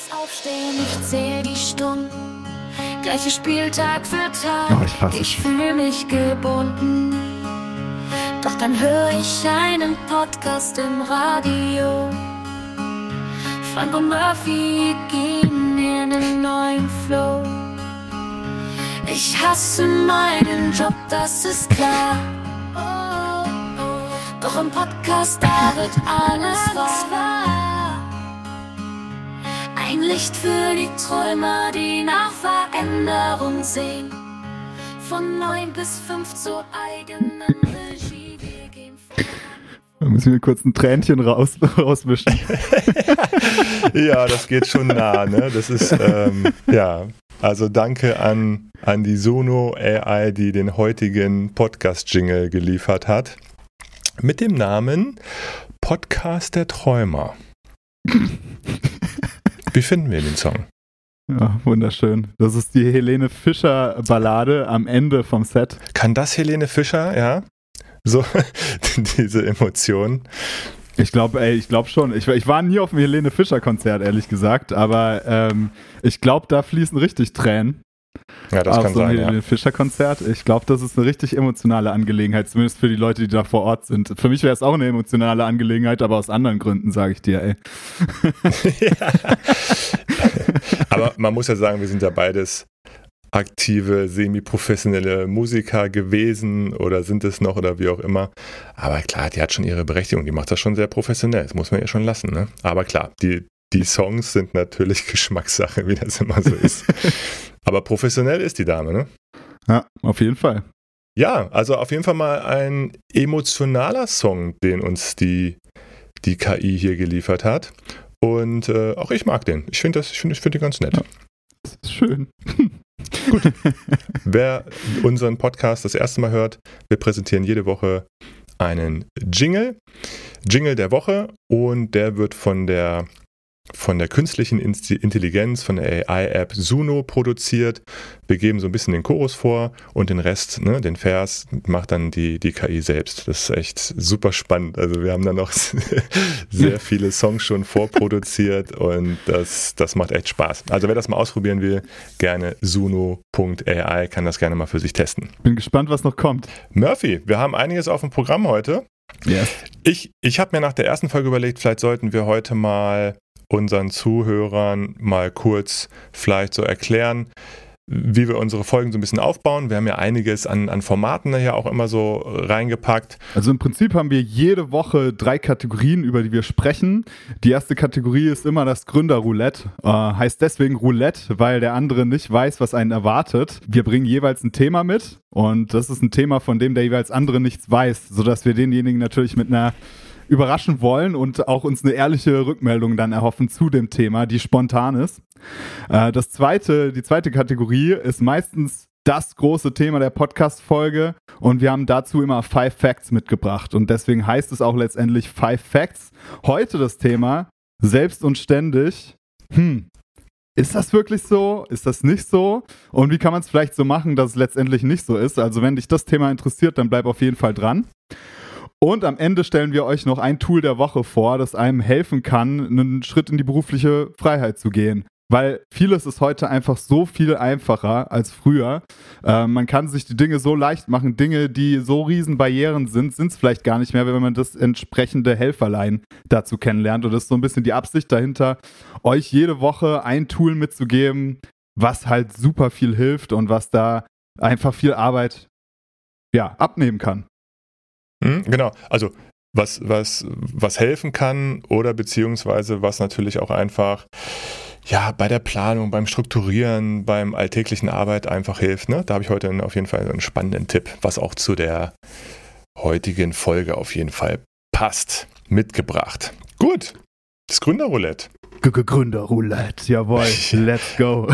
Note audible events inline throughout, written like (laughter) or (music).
morgens aufstehen, ich zähle die Stunden. Gleiche Spieltag für Tag. Oh, ich ich fühle mich gebunden. Doch dann höre ich einen Podcast im Radio. Frank und Murphy gehen in einen neuen Flow. Ich hasse meinen Job, das ist klar. Doch im Podcast, da wird alles wahr. Ein Licht für die Träumer, die nach Veränderung sehen. Von neun bis fünf zur eigenen Regie. Wir gehen vor. Da müssen wir kurz ein Tränchen raus, (laughs) rauswischen. (laughs) Ja, das geht schon nah, ne? Das ist, ähm, ja. Also danke an, an die Sono AI, die den heutigen Podcast-Jingle geliefert hat. Mit dem Namen Podcast der Träumer. (laughs) Wie finden wir den Song? Ja, wunderschön. Das ist die Helene Fischer Ballade am Ende vom Set. Kann das Helene Fischer, ja? So, (laughs) diese Emotionen. Ich glaube, ey, ich glaube schon. Ich, ich war nie auf dem Helene Fischer Konzert, ehrlich gesagt, aber ähm, ich glaube, da fließen richtig Tränen. Ja, das auf kann so sein, ja. Helene Fischer Konzert. Ich glaube, das ist eine richtig emotionale Angelegenheit, zumindest für die Leute, die da vor Ort sind. Für mich wäre es auch eine emotionale Angelegenheit, aber aus anderen Gründen, sage ich dir, ey. (laughs) Aber man muss ja sagen, wir sind ja beides aktive, semi-professionelle Musiker gewesen oder sind es noch oder wie auch immer. Aber klar, die hat schon ihre Berechtigung, die macht das schon sehr professionell, das muss man ihr schon lassen. Ne? Aber klar, die, die Songs sind natürlich (laughs) Geschmackssache, wie das immer so ist. (laughs) Aber professionell ist die Dame, ne? Ja, auf jeden Fall. Ja, also auf jeden Fall mal ein emotionaler Song, den uns die, die KI hier geliefert hat. Und äh, auch ich mag den. Ich finde ich ich finde den ganz nett. Ja. Das ist schön. (laughs) Wer unseren Podcast das erste Mal hört, wir präsentieren jede Woche einen Jingle, Jingle der Woche und der wird von der von der künstlichen Intelligenz, von der AI-App Suno produziert. Wir geben so ein bisschen den Chorus vor und den Rest, ne, den Vers, macht dann die, die KI selbst. Das ist echt super spannend. Also wir haben da noch (laughs) sehr viele Songs schon vorproduziert und das, das macht echt Spaß. Also wer das mal ausprobieren will, gerne suno.ai kann das gerne mal für sich testen. Bin gespannt, was noch kommt. Murphy, wir haben einiges auf dem Programm heute. Yes. Ich, ich habe mir nach der ersten Folge überlegt, vielleicht sollten wir heute mal unseren Zuhörern mal kurz vielleicht so erklären, wie wir unsere Folgen so ein bisschen aufbauen. Wir haben ja einiges an, an Formaten hier auch immer so reingepackt. Also im Prinzip haben wir jede Woche drei Kategorien, über die wir sprechen. Die erste Kategorie ist immer das Gründerroulette. Äh, heißt deswegen Roulette, weil der andere nicht weiß, was einen erwartet. Wir bringen jeweils ein Thema mit und das ist ein Thema, von dem der jeweils andere nichts weiß, sodass wir denjenigen natürlich mit einer überraschen wollen und auch uns eine ehrliche Rückmeldung dann erhoffen zu dem Thema, die spontan ist. Äh, das zweite, die zweite Kategorie ist meistens das große Thema der Podcast-Folge und wir haben dazu immer Five Facts mitgebracht und deswegen heißt es auch letztendlich Five Facts. Heute das Thema selbst und ständig. Hm, ist das wirklich so? Ist das nicht so? Und wie kann man es vielleicht so machen, dass es letztendlich nicht so ist? Also wenn dich das Thema interessiert, dann bleib auf jeden Fall dran. Und am Ende stellen wir euch noch ein Tool der Woche vor, das einem helfen kann, einen Schritt in die berufliche Freiheit zu gehen. Weil vieles ist heute einfach so viel einfacher als früher. Äh, man kann sich die Dinge so leicht machen. Dinge, die so riesen Barrieren sind, sind es vielleicht gar nicht mehr, wenn man das entsprechende Helferlein dazu kennenlernt. Und das ist so ein bisschen die Absicht dahinter, euch jede Woche ein Tool mitzugeben, was halt super viel hilft und was da einfach viel Arbeit ja, abnehmen kann. Hm, genau, also was, was, was helfen kann oder beziehungsweise was natürlich auch einfach ja, bei der Planung, beim Strukturieren, beim alltäglichen Arbeit einfach hilft. Ne? Da habe ich heute auf jeden Fall einen spannenden Tipp, was auch zu der heutigen Folge auf jeden Fall passt, mitgebracht. Gut, das Gründerroulette. Gründerroulette, jawohl, (laughs) let's go.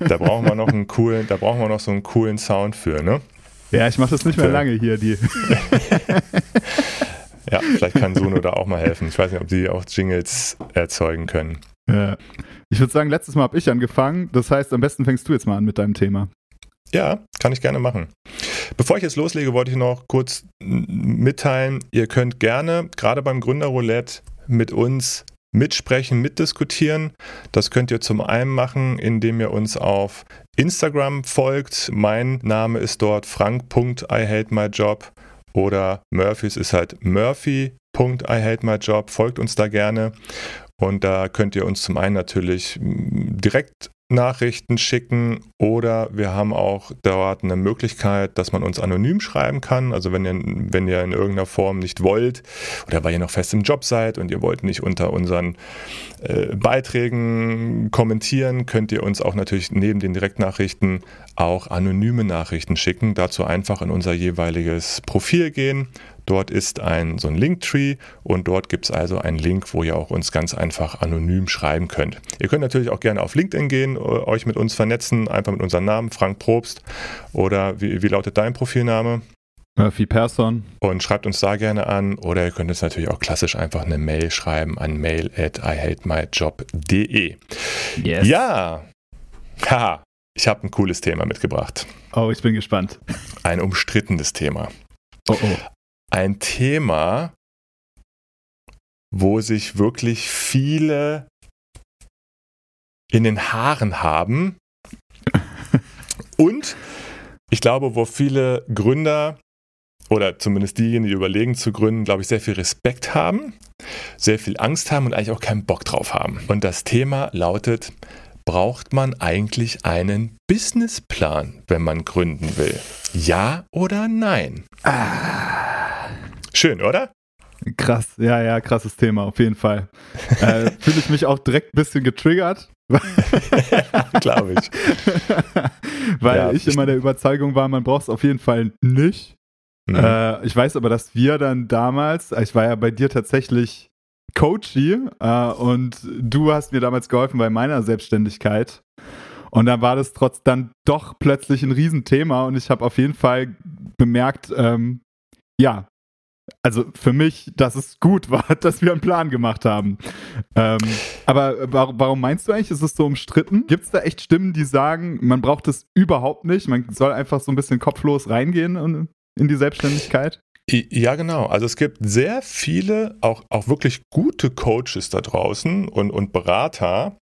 Da brauchen wir noch (laughs) einen coolen, da brauchen wir noch so einen coolen Sound für, ne? Ja, ich mache das nicht mehr lange hier, die. (laughs) ja, vielleicht kann Suno da auch mal helfen. Ich weiß nicht, ob die auch Jingles erzeugen können. Ja. Ich würde sagen, letztes Mal habe ich angefangen. Das heißt, am besten fängst du jetzt mal an mit deinem Thema. Ja, kann ich gerne machen. Bevor ich jetzt loslege, wollte ich noch kurz mitteilen, ihr könnt gerne, gerade beim Gründerroulette, mit uns mitsprechen, mitdiskutieren. Das könnt ihr zum einen machen, indem ihr uns auf Instagram folgt. Mein Name ist dort frank.ihatemyjob oder Murphys ist halt murphy.ihatemyjob. Folgt uns da gerne. Und da könnt ihr uns zum einen natürlich direkt Nachrichten schicken oder wir haben auch dort eine Möglichkeit, dass man uns anonym schreiben kann. Also wenn ihr, wenn ihr in irgendeiner Form nicht wollt oder weil ihr noch fest im Job seid und ihr wollt nicht unter unseren äh, Beiträgen kommentieren, könnt ihr uns auch natürlich neben den Direktnachrichten auch anonyme Nachrichten schicken. Dazu einfach in unser jeweiliges Profil gehen Dort ist ein so ein Linktree und dort gibt es also einen Link, wo ihr auch uns ganz einfach anonym schreiben könnt. Ihr könnt natürlich auch gerne auf LinkedIn gehen, äh, euch mit uns vernetzen, einfach mit unserem Namen, Frank Probst. Oder wie, wie lautet dein Profilname? Murphy Persson. Und schreibt uns da gerne an. Oder ihr könnt uns natürlich auch klassisch einfach eine Mail schreiben an mail at ihatemyjob.de. Yes. Ja. Haha. Ich habe ein cooles Thema mitgebracht. Oh, ich bin gespannt. Ein umstrittenes Thema. Oh, oh ein Thema, wo sich wirklich viele in den Haaren haben. Und ich glaube, wo viele Gründer oder zumindest diejenigen, die überlegen zu gründen, glaube ich, sehr viel Respekt haben, sehr viel Angst haben und eigentlich auch keinen Bock drauf haben. Und das Thema lautet, braucht man eigentlich einen Businessplan, wenn man gründen will? Ja oder nein? Ah. Schön, oder? Krass, ja, ja, krasses Thema, auf jeden Fall. (laughs) Äh, Fühle ich mich auch direkt ein bisschen getriggert. (laughs) Glaube ich. (laughs) Weil ja, ich immer der Überzeugung war, man braucht es auf jeden Fall nicht. Mhm. Äh, ich weiß aber, dass wir dann damals, ich war ja bei dir tatsächlich Coachy äh, und du hast mir damals geholfen bei meiner Selbstständigkeit. Und dann war das trotz dann doch plötzlich ein Riesenthema und ich habe auf jeden Fall bemerkt, ähm, ja, also für mich, dass es gut war, (laughs) dass wir einen Plan gemacht haben. Ähm, aber warum meinst du eigentlich, ist es so umstritten? Gibt es da echt Stimmen, die sagen, man braucht es überhaupt nicht, man soll einfach so ein bisschen kopflos reingehen in, die Selbstständigkeit? Ja, genau. Also es gibt sehr viele, auch, auch wirklich gute Coaches da draußen und, und Berater,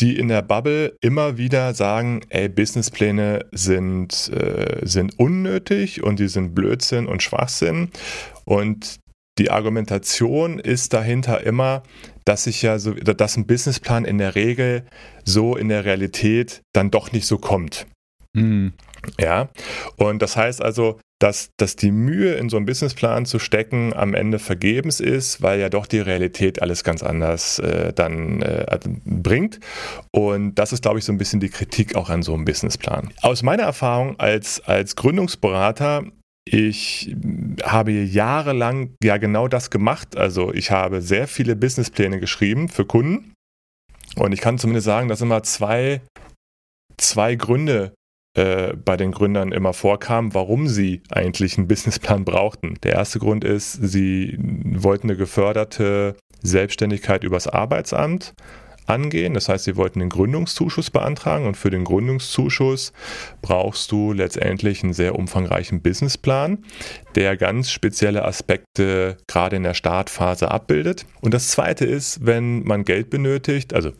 die in der Bubble immer wieder sagen, ey, Businesspläne sind, äh, sind unnötig und die sind Blödsinn und Schwachsinn. Und die Argumentation ist dahinter immer, dass sich ja so, dass ein Businessplan in der Regel so in der Realität dann doch nicht so kommt. Mhm. Ja, und das heißt also, dass, dass die Mühe in so einen Businessplan zu stecken am Ende vergebens ist, weil ja doch die Realität alles ganz anders äh, dann äh, bringt. Und das ist, glaube ich, so ein bisschen die Kritik auch an so einem Businessplan. Aus meiner Erfahrung als, als Gründungsberater ich habe jahrelang ja genau das gemacht. Also ich habe sehr viele Businesspläne geschrieben für Kunden. Und ich kann zumindest sagen, dass immer zwei, zwei Gründe äh, bei den Gründern immer vorkam, warum sie eigentlich einen Businessplan brauchten. Der erste Grund ist, sie wollten eine geförderte Selbstständigkeit übers Arbeitsamt angehen. Das heißt, sie wollten den Gründungszuschuss beantragen und für den Gründungszuschuss brauchst du letztendlich einen sehr umfangreichen Businessplan, der ganz spezielle Aspekte gerade in der Startphase abbildet. Und das zweite ist, wenn man Geld benötigt, also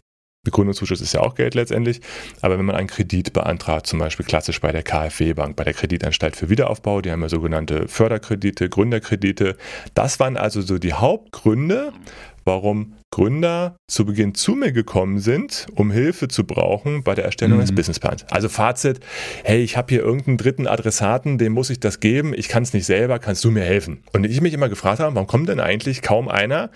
Gründungszuschuss ist ja auch Geld letztendlich, aber wenn man einen Kredit beantragt, zum Beispiel klassisch bei der KfW Bank, bei der Kreditanstalt für Wiederaufbau, die haben ja sogenannte Förderkredite, Gründerkredite. Das waren also so die Hauptgründe, warum Gründer zu Beginn zu mir gekommen sind, um Hilfe zu brauchen bei der Erstellung mhm. des Businessplans. Also Fazit, hey, ich habe hier irgendeinen dritten Adressaten, dem muss ich das geben, ich kann es nicht selber, kannst du mir helfen? Und ich mich immer gefragt habe, warum kommt denn eigentlich kaum einer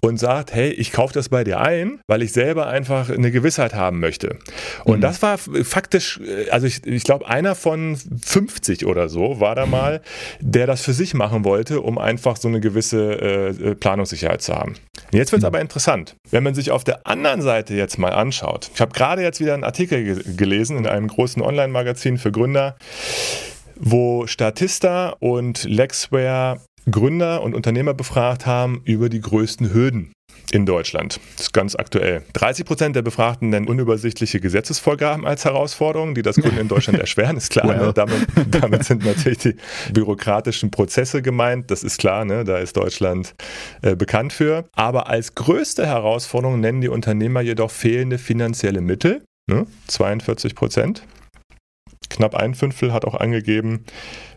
und sagt, hey, ich kaufe das bei dir ein, weil ich selber einfach eine Gewissheit haben möchte. Und mhm. das war faktisch, also ich, ich glaube, einer von 50 oder so war da mal, der das für sich machen wollte, um einfach so eine gewisse äh, Planungssicherheit zu haben. Jetzt wird es aber interessant. Wenn man sich auf der anderen Seite jetzt mal anschaut, ich habe gerade jetzt wieder einen Artikel ge gelesen in einem großen Online-Magazin für Gründer, wo Statista und Lexware Gründer und Unternehmer befragt haben über die größten Hürden in Deutschland. Das ist ganz aktuell. 30 Prozent der Befragten nennen unübersichtliche Gesetzesvorgaben als Herausforderung, die das Kunden in Deutschland (laughs) erschweren, ist klar. Well. Ne? Damit, damit, sind natürlich die bürokratischen Prozesse gemeint, das ist klar, ne? da ist Deutschland äh, bekannt für. Aber als größte Herausforderung nennen die Unternehmer jedoch fehlende finanzielle Mittel, ne? 42 Prozent. Knapp ein Fünftel hat auch angegeben,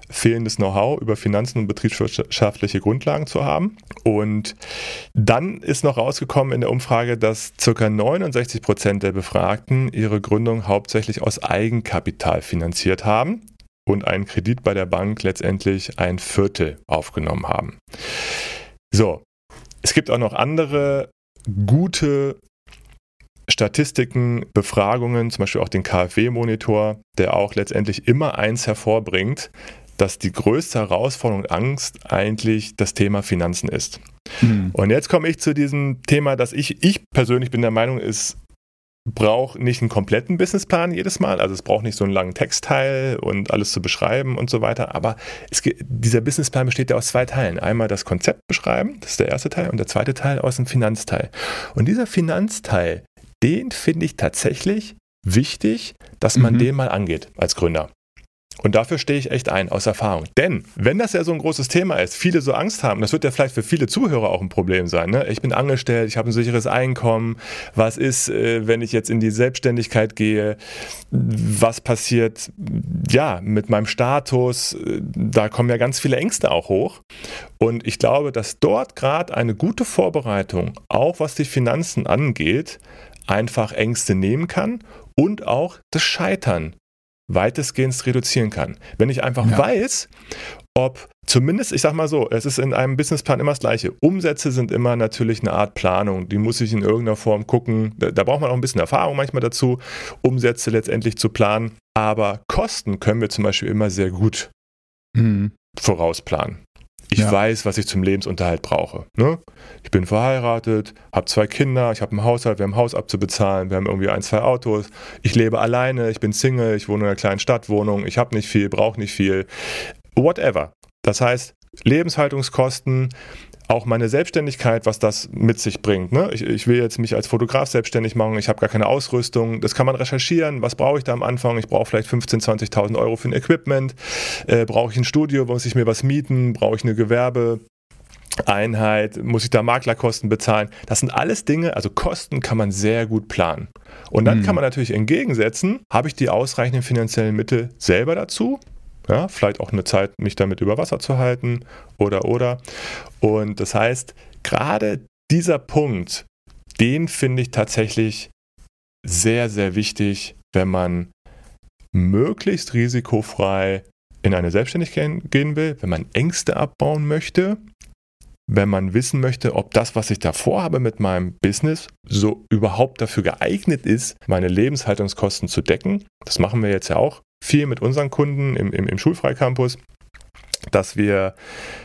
fehlendes Know-how über Finanzen und betriebswirtschaftliche Grundlagen zu haben. Und dann ist noch rausgekommen in der Umfrage, dass ca. 69 Prozent der Befragten ihre Gründung hauptsächlich aus Eigenkapital finanziert haben und einen Kredit bei der Bank letztendlich ein Viertel aufgenommen haben. So, es gibt auch noch andere gute Statistiken, Befragungen, zum Beispiel auch den KfW-Monitor, der auch letztendlich immer eins hervorbringt, dass die größte Herausforderung und Angst eigentlich das Thema Finanzen ist. Mhm. Und jetzt komme ich zu diesem Thema, dass ich, ich persönlich bin der Meinung, es braucht nicht einen kompletten Businessplan jedes Mal. Also es braucht nicht so einen langen Textteil und alles zu beschreiben und so weiter. Aber es, dieser Businessplan besteht ja aus zwei Teilen. Einmal das Konzept beschreiben, das ist der erste Teil, und der zweite Teil aus dem Finanzteil. Und dieser Finanzteil, den finde ich tatsächlich wichtig, dass man mhm. den mal angeht als Gründer. Und dafür stehe ich echt ein, aus Erfahrung. Denn wenn das ja so ein großes Thema ist, viele so Angst haben, das wird ja vielleicht für viele Zuhörer auch ein Problem sein. Ne? Ich bin angestellt, ich habe ein sicheres Einkommen. Was ist, äh, wenn ich jetzt in die Selbstständigkeit gehe? Was passiert, ja, mit meinem Status? Da kommen ja ganz viele Ängste auch hoch. Und ich glaube, dass dort gerade eine gute Vorbereitung, auch was die Finanzen angeht, einfach Ängste nehmen kann und auch das Scheitern weitestgehend reduzieren kann. Wenn ich einfach ja. weiß, ob zumindest, ich sag mal so, es ist in einem Businessplan immer das Gleiche. Umsätze sind immer natürlich eine Art Planung. Die muss ich in irgendeiner Form gucken. Da, da braucht man auch ein bisschen Erfahrung manchmal dazu, Umsätze letztendlich zu planen. Aber Kosten können wir zum Beispiel immer sehr gut mhm. vorausplanen. Ich ja. weiß, was ich zum Lebensunterhalt brauche. Ne? Ich bin verheiratet, habe zwei Kinder, ich habe einen Haushalt, wir haben ein Haus abzubezahlen, wir haben irgendwie ein, zwei Autos. Ich lebe alleine, ich bin Single, ich wohne in einer kleinen Stadtwohnung, ich habe nicht viel, brauche nicht viel. Whatever. Das heißt, Lebenshaltungskosten, auch meine Selbstständigkeit, was das mit sich bringt. Ne? Ich, ich, will jetzt mich als Fotograf selbstständig machen, ich habe gar keine Ausrüstung. Das kann man recherchieren. Was brauche ich da am Anfang? Ich brauche vielleicht 15.000, 20.000 Euro für ein Equipment. Äh, brauche ich ein Studio? Muss ich mir was mieten? Brauche ich eine Gewerbe? Einheit, muss ich da Maklerkosten bezahlen? Das sind alles Dinge, also Kosten kann man sehr gut planen. Und dann mhm. kann man natürlich entgegensetzen, habe ich die ausreichenden finanziellen Mittel selber dazu? Ja, vielleicht auch eine Zeit, mich damit über Wasser zu halten oder oder. Und das heißt, gerade dieser Punkt, den finde ich tatsächlich sehr, sehr wichtig, wenn man möglichst risikofrei in eine Selbstständigkeit gehen will, wenn man Ängste abbauen möchte, wenn man wissen möchte, ob das, was ich da vorhabe mit meinem Business, so überhaupt dafür geeignet ist, meine Lebenshaltungskosten zu decken. Das machen wir jetzt ja auch viel mit unseren Kunden im, im, im Schulfreicampus dass wir,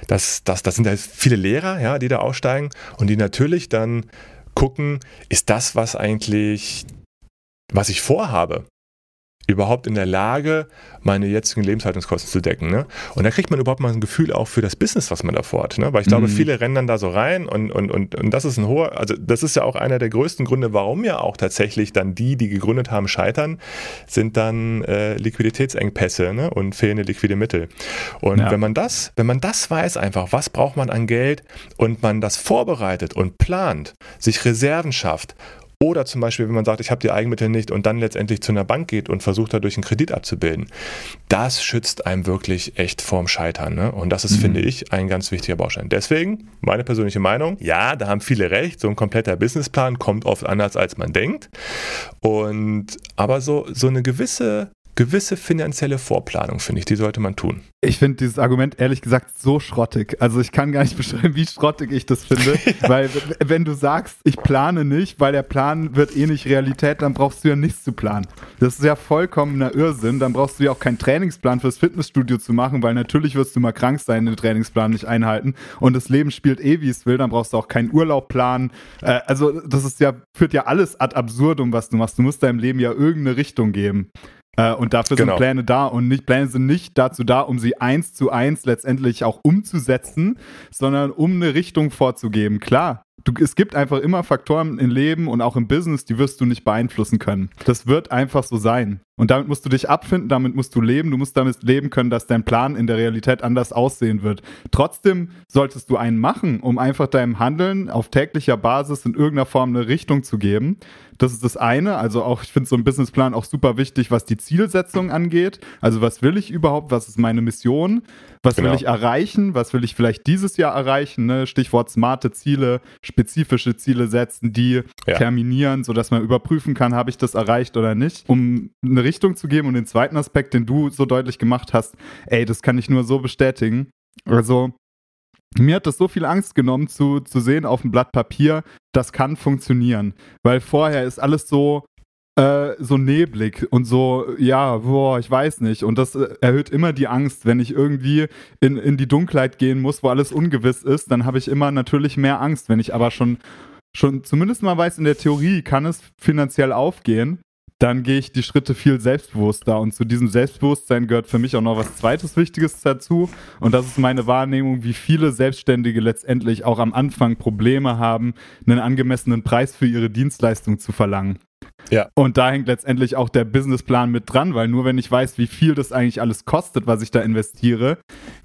dass, dass, das sind ja viele Lehrer, ja, die da aussteigen und die natürlich dann gucken, ist das, was eigentlich, was ich vorhabe, überhaupt in der Lage, meine jetzigen Lebenshaltungskosten zu decken. Ne? Und da kriegt man überhaupt mal ein Gefühl auch für das Business, was man davor hat. Ne? Weil ich glaube, mhm. viele rennen dann da so rein und, und, und, und das ist ein hoher, also das ist ja auch einer der größten Gründe, warum ja auch tatsächlich dann die, die gegründet haben, scheitern, sind dann äh, Liquiditätsengpässe ne? und fehlende liquide Mittel. Und ja. wenn man das, wenn man das weiß einfach, was braucht man an Geld und man das vorbereitet und plant, sich Reserven schafft oder zum Beispiel, wenn man sagt, ich habe die Eigenmittel nicht und dann letztendlich zu einer Bank geht und versucht dadurch einen Kredit abzubilden. Das schützt einem wirklich echt vorm Scheitern. Ne? Und das ist, mhm. finde ich, ein ganz wichtiger Baustein. Deswegen, meine persönliche Meinung, ja, da haben viele recht. So ein kompletter Businessplan kommt oft anders, als man denkt. Und aber so, so eine gewisse gewisse finanzielle Vorplanung, finde ich, die sollte man tun. Ich finde dieses Argument ehrlich gesagt so schrottig. Also ich kann gar nicht (laughs) beschreiben, wie schrottig ich das finde. (laughs) weil wenn du sagst, ich plane nicht, weil der Plan wird eh nicht Realität, dann brauchst du ja nichts zu planen. Das ist ja vollkommener Irrsinn. Dann brauchst du ja auch keinen Trainingsplan fürs Fitnessstudio zu machen, weil natürlich wirst du mal krank sein, den Trainingsplan nicht einhalten. Und das Leben spielt eh, wie es will. Dann brauchst du auch keinen Urlaub planen. Äh, also das ist ja, führt ja alles ad absurdum, was du machst. Du musst deinem Leben ja irgendeine Richtung geben. Äh, und dafür genau. sind Pläne da und nicht, Pläne sind nicht dazu da, um sie eins zu eins letztendlich auch umzusetzen, sondern um eine Richtung vorzugeben. Klar, Du, es gibt einfach immer Faktoren im Leben und auch im Business, die wirst du nicht beeinflussen können. Das wird einfach so sein. Und damit musst du dich abfinden, damit musst du leben. Du musst damit leben können, dass dein Plan in der Realität anders aussehen wird. Trotzdem solltest du einen machen, um einfach deinem Handeln auf täglicher Basis in irgendeiner Form eine Richtung zu geben. Das ist das eine. Also auch, ich finde so ein Businessplan auch super wichtig, was die Zielsetzung angeht. Also was will ich überhaupt? Was ist meine Mission? Was genau. will ich erreichen? Was will ich vielleicht dieses Jahr erreichen? Ne? Stichwort smarte Ziele, spezifische Ziele setzen, die ja. terminieren, sodass man überprüfen kann, habe ich das erreicht oder nicht, um eine Richtung zu geben. Und den zweiten Aspekt, den du so deutlich gemacht hast, ey, das kann ich nur so bestätigen. Also, mir hat das so viel Angst genommen, zu, zu sehen auf dem Blatt Papier, das kann funktionieren. Weil vorher ist alles so, äh, so neblig und so, ja, boah, ich weiß nicht. Und das äh, erhöht immer die Angst, wenn ich irgendwie in, in die Dunkelheit gehen muss, wo alles ungewiss ist, dann habe ich immer natürlich mehr Angst. Wenn ich aber schon, schon zumindest mal weiß, in der Theorie kann es finanziell aufgehen, dann gehe ich die Schritte viel selbstbewusster. Und zu diesem Selbstbewusstsein gehört für mich auch noch was zweites Wichtiges dazu. Und das ist meine Wahrnehmung, wie viele Selbstständige letztendlich auch am Anfang Probleme haben, einen angemessenen Preis für ihre Dienstleistung zu verlangen. Ja. Und da hängt letztendlich auch der Businessplan mit dran, weil nur wenn ich weiß, wie viel das eigentlich alles kostet, was ich da investiere,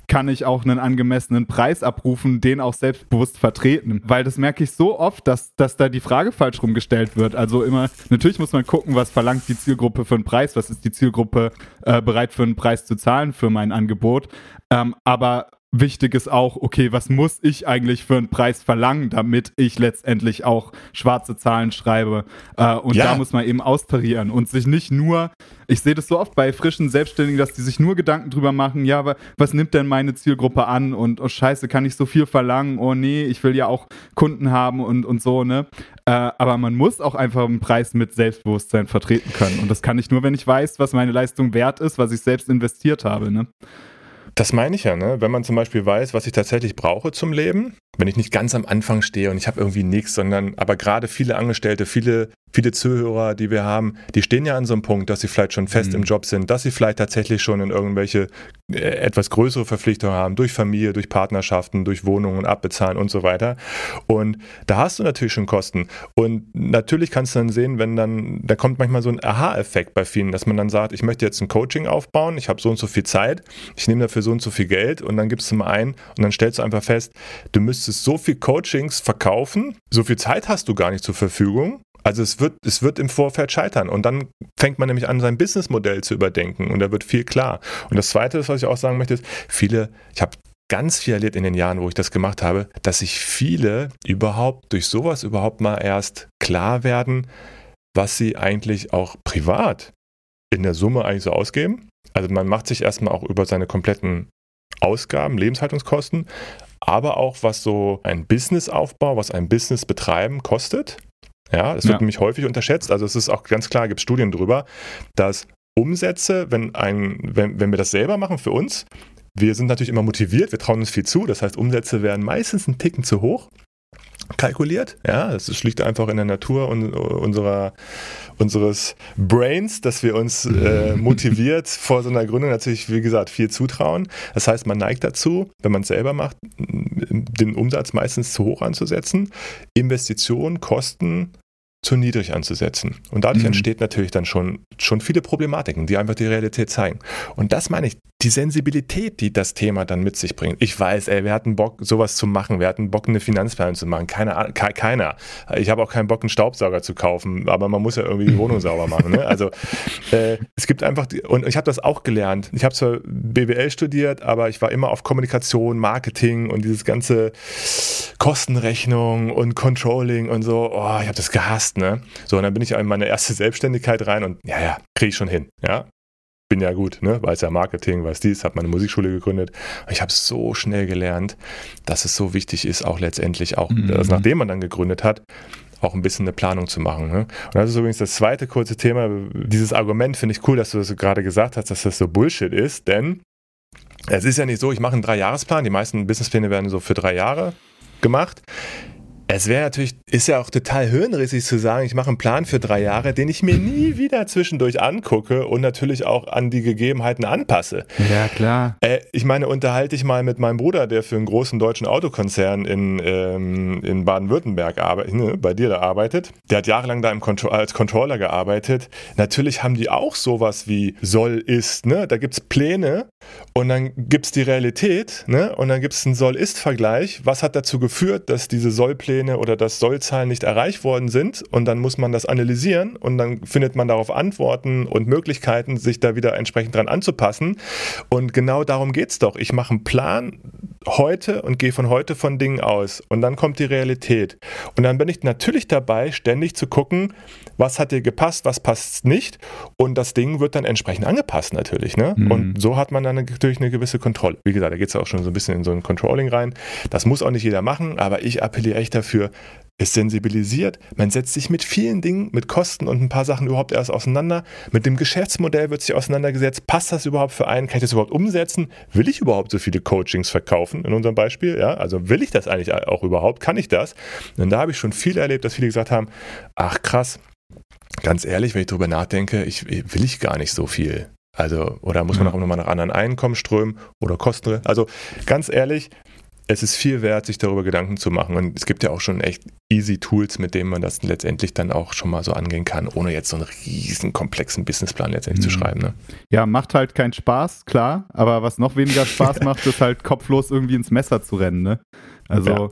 kann ich auch einen angemessenen Preis abrufen, den auch selbstbewusst vertreten. Weil das merke ich so oft, dass, dass da die Frage falsch rumgestellt wird. Also immer, natürlich muss man gucken, was verlangt die Zielgruppe für einen Preis, was ist die Zielgruppe äh, bereit für einen Preis zu zahlen für mein Angebot. Ähm, aber wichtig ist auch, okay, was muss ich eigentlich für einen Preis verlangen, damit ich letztendlich auch schwarze Zahlen schreibe. Äh, und ja. da muss man eben austarieren und sich nicht nur, ich sehe das so oft bei frischen Selbstständigen, dass die sich nur Gedanken drüber machen, ja, aber was nimmt denn meine Zielgruppe an und oh scheiße, kann ich so viel verlangen? Oh nee, ich will ja auch Kunden haben und, und so, ne? Äh, aber man muss auch einfach einen Preis mit Selbstbewusstsein vertreten können. Und das kann ich nur, wenn ich weiß, was meine Leistung wert ist, was ich selbst investiert habe, ne? Das meine ich ja, ne? Wenn man zum Beispiel weiß, was ich tatsächlich brauche zum Leben, wenn ich nicht ganz am Anfang stehe und ich habe irgendwie nichts, sondern aber gerade viele Angestellte, viele viele Zuhörer, die wir haben, die stehen ja an so einem Punkt, dass sie vielleicht schon fest mhm. im Job sind, dass sie vielleicht tatsächlich schon in irgendwelche äh, etwas größere Verpflichtungen haben, durch Familie, durch Partnerschaften, durch Wohnungen abbezahlen und so weiter. Und da hast du natürlich schon Kosten. Und natürlich kannst du dann sehen, wenn dann, da kommt manchmal so ein Aha-Effekt bei vielen, dass man dann sagt, ich möchte jetzt ein Coaching aufbauen, ich habe so und so viel Zeit, ich nehme dafür so und so viel Geld und dann gibst du mal ein und dann stellst du einfach fest, du müsstest so viel Coachings verkaufen, so viel Zeit hast du gar nicht zur Verfügung also es wird, es wird im Vorfeld scheitern und dann fängt man nämlich an, sein Businessmodell zu überdenken und da wird viel klar. Und das Zweite, was ich auch sagen möchte, ist, viele, ich habe ganz viel erlebt in den Jahren, wo ich das gemacht habe, dass sich viele überhaupt durch sowas überhaupt mal erst klar werden, was sie eigentlich auch privat in der Summe eigentlich so ausgeben. Also man macht sich erstmal auch über seine kompletten Ausgaben, Lebenshaltungskosten, aber auch was so ein Businessaufbau, was ein Business betreiben kostet. Ja, das wird ja. nämlich häufig unterschätzt. Also es ist auch ganz klar, gibt es Studien drüber, dass Umsätze, wenn, ein, wenn, wenn wir das selber machen für uns, wir sind natürlich immer motiviert, wir trauen uns viel zu. Das heißt, Umsätze werden meistens einen Ticken zu hoch kalkuliert. Ja, das schlicht einfach in der Natur unserer, unseres Brains, dass wir uns äh, (laughs) motiviert vor so einer Gründung natürlich, wie gesagt, viel zutrauen. Das heißt, man neigt dazu, wenn man es selber macht, den Umsatz meistens zu hoch anzusetzen. Investitionen, Kosten zu niedrig anzusetzen. Und dadurch mhm. entsteht natürlich dann schon, schon viele Problematiken, die einfach die Realität zeigen. Und das meine ich, die Sensibilität, die das Thema dann mit sich bringt. Ich weiß, ey, wir hatten Bock, sowas zu machen. Wir hatten Bock, eine Finanzplanung zu machen. Keiner. keiner. Ich habe auch keinen Bock, einen Staubsauger zu kaufen, aber man muss ja irgendwie die Wohnung sauber machen. Ne? Also äh, es gibt einfach, die, und ich habe das auch gelernt. Ich habe zwar BWL studiert, aber ich war immer auf Kommunikation, Marketing und dieses ganze Kostenrechnung und Controlling und so. Oh, ich habe das gehasst. Ne? So, und dann bin ich in meine erste Selbstständigkeit rein und ja, ja, kriege ich schon hin. Ja, bin ja gut, ne? weiß ja Marketing, weiß dies, habe meine Musikschule gegründet. Ich habe so schnell gelernt, dass es so wichtig ist, auch letztendlich, auch mhm. dass, nachdem man dann gegründet hat, auch ein bisschen eine Planung zu machen. Ne? Und das ist übrigens das zweite kurze Thema. Dieses Argument finde ich cool, dass du das gerade gesagt hast, dass das so Bullshit ist, denn es ist ja nicht so, ich mache einen Dreijahresplan. Die meisten Businesspläne werden so für drei Jahre gemacht. Es wäre natürlich, ist ja auch total hirnrissig zu sagen, ich mache einen Plan für drei Jahre, den ich mir nie (laughs) wieder zwischendurch angucke und natürlich auch an die Gegebenheiten anpasse. Ja, klar. Äh, ich meine, unterhalte ich mal mit meinem Bruder, der für einen großen deutschen Autokonzern in, ähm, in Baden-Württemberg arbeitet, ne, bei dir da arbeitet. Der hat jahrelang da im Contro als Controller gearbeitet. Natürlich haben die auch sowas wie soll, ist. Ne? Da gibt es Pläne und dann gibt es die Realität ne? und dann gibt es einen Soll-Ist-Vergleich. Was hat dazu geführt, dass diese Sollpläne oder das Sollzahlen nicht erreicht worden sind? Und dann muss man das analysieren und dann findet man darauf Antworten und Möglichkeiten, sich da wieder entsprechend dran anzupassen. Und genau darum geht es doch. Ich mache einen Plan heute und gehe von heute von Dingen aus. Und dann kommt die Realität. Und dann bin ich natürlich dabei, ständig zu gucken, was hat dir gepasst, was passt nicht. Und das Ding wird dann entsprechend angepasst natürlich. Ne? Mhm. Und so hat man dann natürlich eine gewisse Kontrolle. Wie gesagt, da geht es auch schon so ein bisschen in so ein Controlling rein. Das muss auch nicht jeder machen, aber ich appelliere echt dafür, ist sensibilisiert, man setzt sich mit vielen Dingen, mit Kosten und ein paar Sachen überhaupt erst auseinander. Mit dem Geschäftsmodell wird sich auseinandergesetzt. Passt das überhaupt für einen? Kann ich das überhaupt umsetzen? Will ich überhaupt so viele Coachings verkaufen in unserem Beispiel? Ja, also will ich das eigentlich auch überhaupt? Kann ich das? Und da habe ich schon viel erlebt, dass viele gesagt haben, ach krass, ganz ehrlich, wenn ich darüber nachdenke, ich, will ich gar nicht so viel. Also, oder muss man auch nochmal nach anderen Einkommensströmen oder Kosten? Also, ganz ehrlich, es ist viel wert, sich darüber Gedanken zu machen. Und es gibt ja auch schon echt easy Tools, mit denen man das letztendlich dann auch schon mal so angehen kann, ohne jetzt so einen riesen komplexen Businessplan letztendlich mhm. zu schreiben. Ne? Ja, macht halt keinen Spaß, klar. Aber was noch weniger (laughs) Spaß macht, ist halt kopflos irgendwie ins Messer zu rennen. Ne? Also ja.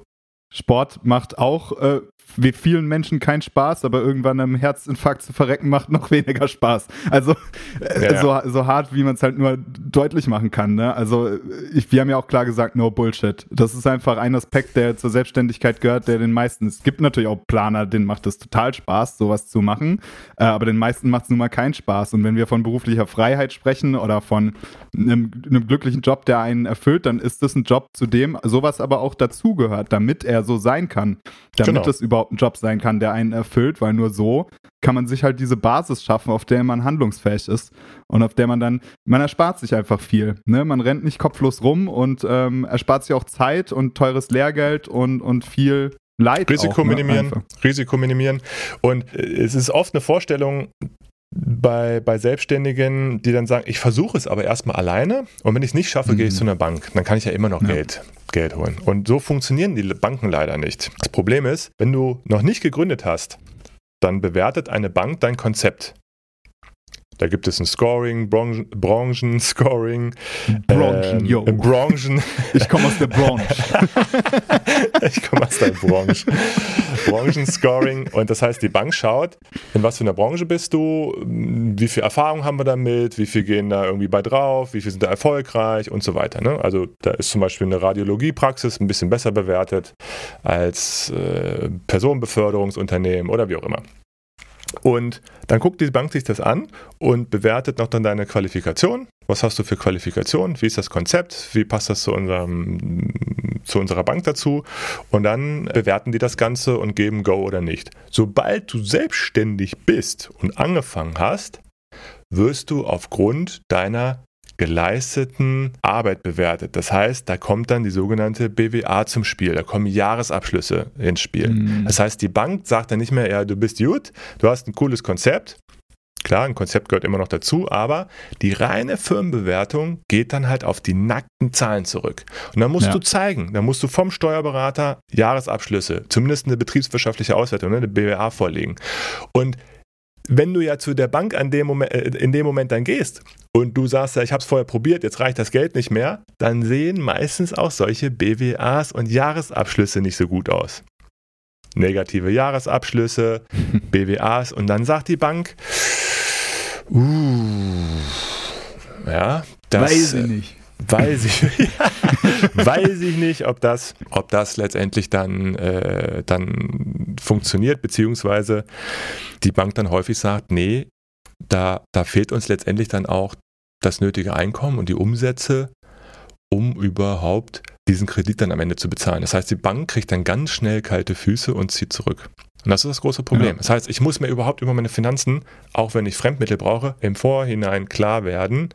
Sport macht auch äh, wie vielen Menschen keinen Spaß, aber irgendwann am Herzinfarkt zu verrecken macht noch weniger Spaß. Also äh, ja, so, so hart, wie man es halt nur deutlich machen kann. Ne? Also ich, wir haben ja auch klar gesagt, no Bullshit. Das ist einfach ein Aspekt, der zur Selbstständigkeit gehört, der den meisten, es gibt natürlich auch Planer, denen macht es total Spaß, sowas zu machen, äh, aber den meisten macht es nun mal keinen Spaß. Und wenn wir von beruflicher Freiheit sprechen oder von einem, einem glücklichen Job, der einen erfüllt, dann ist das ein Job, zu dem sowas aber auch dazugehört, damit er so sein kann, damit genau. es überhaupt ein Job sein kann, der einen erfüllt, weil nur so kann man sich halt diese Basis schaffen, auf der man handlungsfähig ist und auf der man dann, man erspart sich einfach viel. Ne? Man rennt nicht kopflos rum und ähm, erspart sich auch Zeit und teures Lehrgeld und, und viel Leid. Risiko auch, ne? minimieren, einfach. Risiko minimieren. Und äh, es ist oft eine Vorstellung, bei, bei Selbstständigen, die dann sagen, ich versuche es aber erstmal alleine und wenn ich es nicht schaffe, mhm. gehe ich mhm. zu einer Bank. Dann kann ich ja immer noch ja. Geld, Geld holen. Und so funktionieren die Banken leider nicht. Das Problem ist, wenn du noch nicht gegründet hast, dann bewertet eine Bank dein Konzept. Da gibt es ein Scoring, Branchen, Branchen-Scoring. Branchen, ähm, yo. Branchen. (laughs) Ich komme aus der Branche. (laughs) ich komme aus der Branche. Branchen-Scoring. Und das heißt, die Bank schaut, in was für einer Branche bist du, wie viel Erfahrung haben wir damit, wie viel gehen da irgendwie bei drauf, wie viel sind da erfolgreich und so weiter. Ne? Also da ist zum Beispiel eine Radiologiepraxis ein bisschen besser bewertet als äh, Personenbeförderungsunternehmen oder wie auch immer. Und dann guckt die Bank sich das an und bewertet noch dann deine Qualifikation. Was hast du für Qualifikation? Wie ist das Konzept? Wie passt das zu, unserem, zu unserer Bank dazu? Und dann bewerten die das Ganze und geben Go oder nicht. Sobald du selbstständig bist und angefangen hast, wirst du aufgrund deiner geleisteten Arbeit bewertet. Das heißt, da kommt dann die sogenannte BWA zum Spiel. Da kommen Jahresabschlüsse ins Spiel. Mhm. Das heißt, die Bank sagt dann nicht mehr, ja, du bist gut, du hast ein cooles Konzept. Klar, ein Konzept gehört immer noch dazu, aber die reine Firmenbewertung geht dann halt auf die nackten Zahlen zurück. Und dann musst ja. du zeigen, dann musst du vom Steuerberater Jahresabschlüsse, zumindest eine betriebswirtschaftliche Auswertung, ne, eine BWA vorlegen. Und wenn du ja zu der Bank an dem Moment, äh, in dem Moment dann gehst und du sagst, ja, ich habe es vorher probiert, jetzt reicht das Geld nicht mehr, dann sehen meistens auch solche BWAs und Jahresabschlüsse nicht so gut aus. Negative Jahresabschlüsse, (laughs) BWAs und dann sagt die Bank, uh, ja, das, weiß ich nicht. Weiß ich, (laughs) weiß ich nicht, ob das, ob das letztendlich dann, äh, dann funktioniert, beziehungsweise die Bank dann häufig sagt, nee, da, da fehlt uns letztendlich dann auch das nötige Einkommen und die Umsätze, um überhaupt diesen Kredit dann am Ende zu bezahlen. Das heißt, die Bank kriegt dann ganz schnell kalte Füße und zieht zurück. Und das ist das große Problem. Ja. Das heißt, ich muss mir überhaupt über meine Finanzen, auch wenn ich Fremdmittel brauche, im Vorhinein klar werden,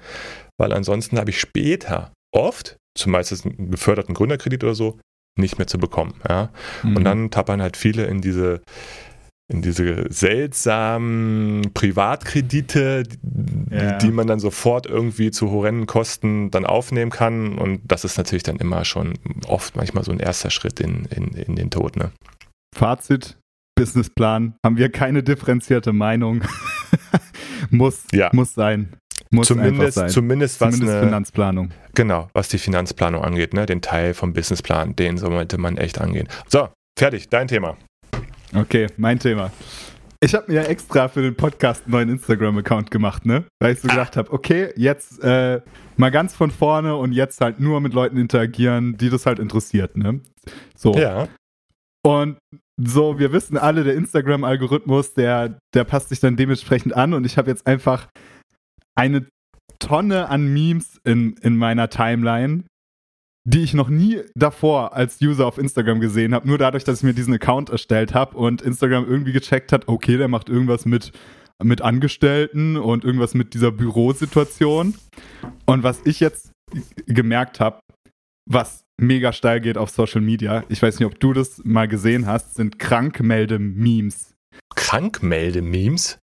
weil ansonsten habe ich später oft, zumeist einen geförderten Gründerkredit oder so, nicht mehr zu bekommen. Ja? Mhm. Und dann tappern halt viele in diese in diese seltsamen Privatkredite, Ja. die man dann sofort irgendwie zu horrenden Kosten dann aufnehmen kann. Und das ist natürlich dann immer schon oft manchmal so ein erster Schritt in, in, in den Tod. Ne? Fazit, Businessplan, haben wir keine differenzierte Meinung. (laughs) muss, Ja. muss sein. Muss Zumindest, sein. zumindest was Zumindest eine, Finanzplanung. genau, was die Finanzplanung angeht, ne? den Teil vom Businessplan, den sollte man echt angehen. So, fertig, dein Thema. Okay, mein Thema. Ich habe mir extra für den Podcast einen neuen Instagram-Account gemacht, ne? Weil ich so gedacht habe, okay, jetzt äh, mal ganz von vorne und jetzt halt nur mit Leuten interagieren, die das halt interessiert, ne? So. Ja. Und so, wir wissen alle, der Instagram-Algorithmus, der, der passt sich dann dementsprechend an und ich habe jetzt einfach eine Tonne an Memes in, in meiner Timeline, die ich noch nie davor als User auf Instagram gesehen habe, nur dadurch, dass ich mir diesen Account erstellt habe und Instagram irgendwie gecheckt hat, okay, der macht irgendwas mit, mit Angestellten und irgendwas mit dieser Bürosituation. Und was ich jetzt gemerkt habe, was mega steil geht auf Social Media, ich weiß nicht, ob du das mal gesehen hast, sind Krankmelde-Memes. Krankmelde-Memes?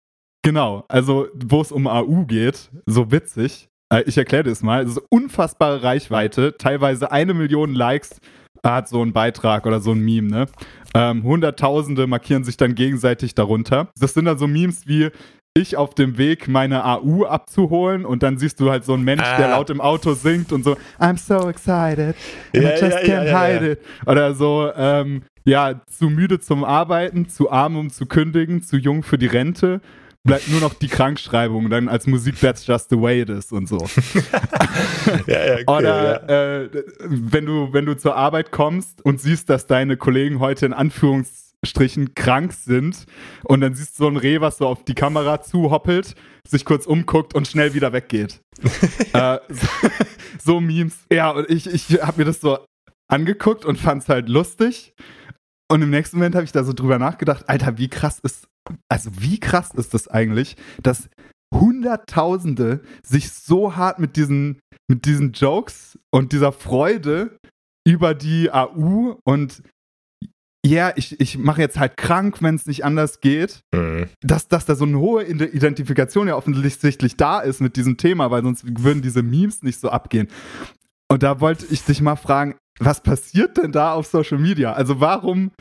Genau, also wo es um AU geht, so witzig. Äh, ich erkläre das mal. Es ist unfassbare Reichweite, teilweise eine Million Likes hat so ein Beitrag oder so ein Meme, ne? Ähm, Hunderttausende markieren sich dann gegenseitig darunter. Das sind dann so Memes wie ich auf dem Weg, meine AU abzuholen und dann siehst du halt so einen Mensch, der Ah. laut im Auto singt und so I'm so excited and Ja, I just ja, can't ja, hide it. Oder so, ähm, ja, zu müde zum Arbeiten, zu arm um zu kündigen, zu jung für die Rente. Bleibt nur noch die Krankschreibung, dann als Musik That's Just the Way it is und so. (laughs) Ja, ja, okay, Oder ja. äh, wenn, du, wenn du zur Arbeit kommst und siehst, dass deine Kollegen heute in Anführungsstrichen krank sind und dann siehst du so ein Reh, was so auf die Kamera zuhoppelt, sich kurz umguckt und schnell wieder weggeht. (laughs) äh, so, so Memes. Ja, und ich, ich habe mir das so angeguckt und fand es halt lustig. Und im nächsten Moment habe ich da so drüber nachgedacht, Alter, wie krass ist, also wie krass ist das eigentlich, dass Hunderttausende sich so hart mit diesen, mit diesen Jokes und dieser Freude über die AU und ja, ich, ich mache jetzt halt krank, wenn es nicht anders geht, Mhm. dass, dass da so eine hohe Ide- Identifikation ja offensichtlich da ist mit diesem Thema, weil sonst würden diese Memes nicht so abgehen. Und da wollte ich dich mal fragen, was passiert denn da auf Social Media? Also warum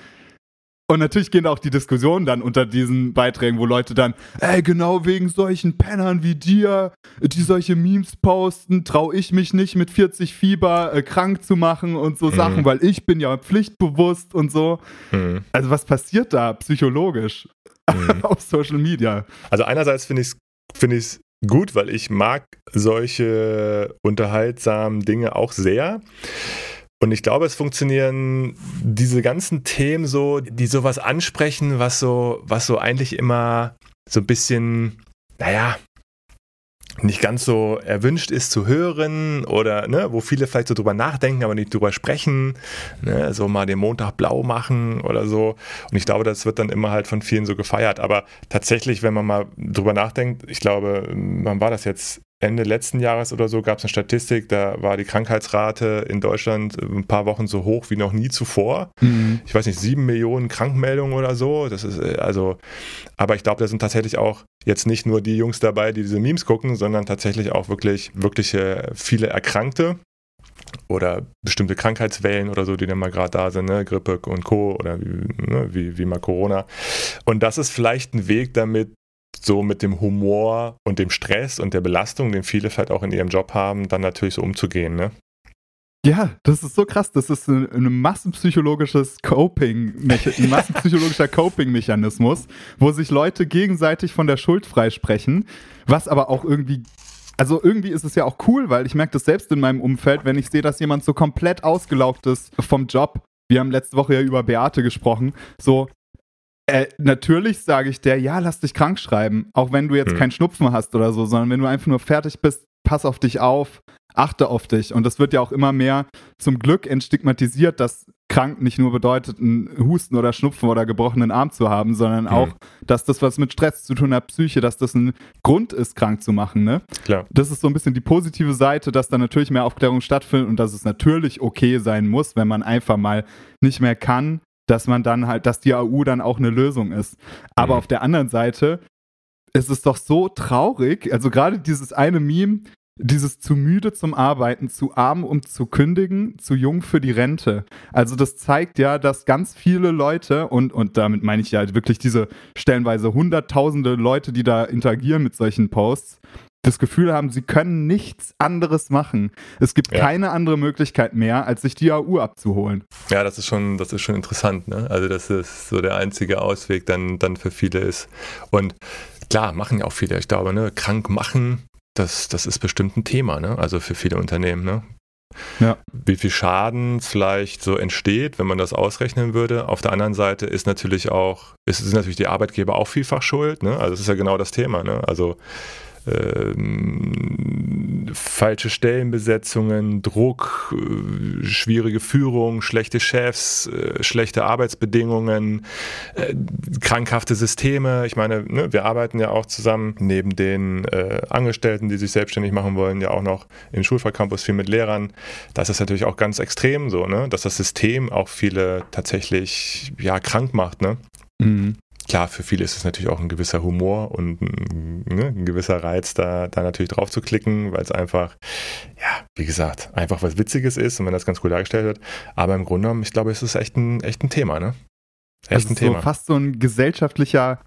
und natürlich gehen auch die Diskussionen dann unter diesen Beiträgen, wo Leute dann, ey, genau wegen solchen Pennern wie dir, die solche Memes posten, traue ich mich nicht mit 40 Fieber äh, krank zu machen und so Mhm. Sachen, weil ich bin ja pflichtbewusst und so. Mhm. Also was passiert da psychologisch Mhm. (laughs) auf Social Media? Also einerseits finde ich es find ich's gut, weil ich mag solche unterhaltsamen Dinge auch sehr. Und ich glaube, es funktionieren diese ganzen Themen so, die sowas ansprechen, was so, was so eigentlich immer so ein bisschen, naja, nicht ganz so erwünscht ist zu hören oder ne, wo viele vielleicht so drüber nachdenken, aber nicht drüber sprechen, ne, so mal den Montag blau machen oder so. Und ich glaube, das wird dann immer halt von vielen so gefeiert. Aber tatsächlich, wenn man mal drüber nachdenkt, ich glaube, wann war das jetzt? Ende letzten Jahres oder so gab es eine Statistik, da war die Krankheitsrate in Deutschland ein paar Wochen so hoch wie noch nie zuvor. Ich weiß nicht, sieben Millionen Krankmeldungen oder so. Das ist äh, also, aber ich glaube, da sind tatsächlich auch jetzt nicht nur die Jungs dabei, die diese Memes gucken, sondern tatsächlich auch wirklich, wirkliche viele Erkrankte oder bestimmte Krankheitswellen oder so, die dann mal gerade da sind, ne? Grippe und Co. oder wie, ne? wie, wie mal Corona. Und das ist vielleicht ein Weg damit, so mit dem Humor und dem Stress und der Belastung, den viele vielleicht auch in ihrem Job haben, dann natürlich so umzugehen. Ne? Ja, das ist so krass. Das ist ein, ein massenpsychologisches Coping, ein massenpsychologischer (laughs) Coping-Mechanismus, wo sich Leute gegenseitig von der Schuld freisprechen, was aber auch irgendwie also irgendwie ist es ja auch cool, weil ich merke das selbst in meinem Umfeld, wenn ich sehe, dass jemand so komplett ausgelaugt ist vom Job. Wir haben letzte Woche ja über Beate gesprochen. So, äh, natürlich sage ich der, ja, lass dich krank schreiben, auch wenn du jetzt Hm. keinen Schnupfen hast oder so, sondern wenn du einfach nur fertig bist, pass auf dich auf, achte auf dich. Und das wird ja auch immer mehr zum Glück entstigmatisiert, dass krank nicht nur bedeutet, einen Husten oder Schnupfen oder gebrochenen Arm zu haben, sondern auch, dass das was mit Stress zu tun hat, Psyche, dass das ein Grund ist, krank zu machen. Ne? Klar. Das ist so ein bisschen die positive Seite, dass da natürlich mehr Aufklärung stattfindet und dass es natürlich okay sein muss, wenn man einfach mal nicht mehr kann, dass man dann halt, dass die AU dann auch eine Lösung ist. Aber Mhm. auf der anderen Seite ist es doch so traurig, also gerade dieses eine Meme, dieses zu müde zum Arbeiten, zu arm um zu kündigen, zu jung für die Rente. Also das zeigt ja, dass ganz viele Leute und, und damit meine ich ja wirklich diese stellenweise hunderttausende Leute, die da interagieren mit solchen Posts, das Gefühl haben, sie können nichts anderes machen. Es gibt Ja. keine andere Möglichkeit mehr, als sich die AU abzuholen. Ja, das ist schon, das ist schon interessant, ne? Also, dass es so der einzige Ausweg dann, dann für viele ist. Und klar, machen ja auch viele. Ich glaube, ne, krank machen, das, das ist bestimmt ein Thema, ne? Also für viele Unternehmen, ne? Ja. Wie viel Schaden vielleicht so entsteht, wenn man das ausrechnen würde. Auf der anderen Seite ist natürlich auch, ist, sind natürlich die Arbeitgeber auch vielfach schuld, ne? Also das ist ja genau das Thema, ne? Also ähm, falsche Stellenbesetzungen, Druck, äh, schwierige Führung, schlechte Chefs, äh, schlechte Arbeitsbedingungen, äh, krankhafte Systeme. Ich meine, ne, wir arbeiten ja auch zusammen neben den äh, Angestellten, die sich selbstständig machen wollen, ja auch noch im Schulfachcampus viel mit Lehrern. Das ist natürlich auch ganz extrem so, ne, dass das System auch viele tatsächlich ja krank macht, ne? Mhm. Klar, für viele ist es natürlich auch ein gewisser Humor und ein, ne, ein gewisser Reiz, da, da natürlich drauf zu klicken, weil es einfach, ja, wie gesagt, einfach was Witziges ist und wenn das ganz cool dargestellt wird. Aber im Grunde genommen, ich glaube, es ist echt ein, echt ein Thema, ne? Echt Das ein ist so Thema. fast so ein gesellschaftlicher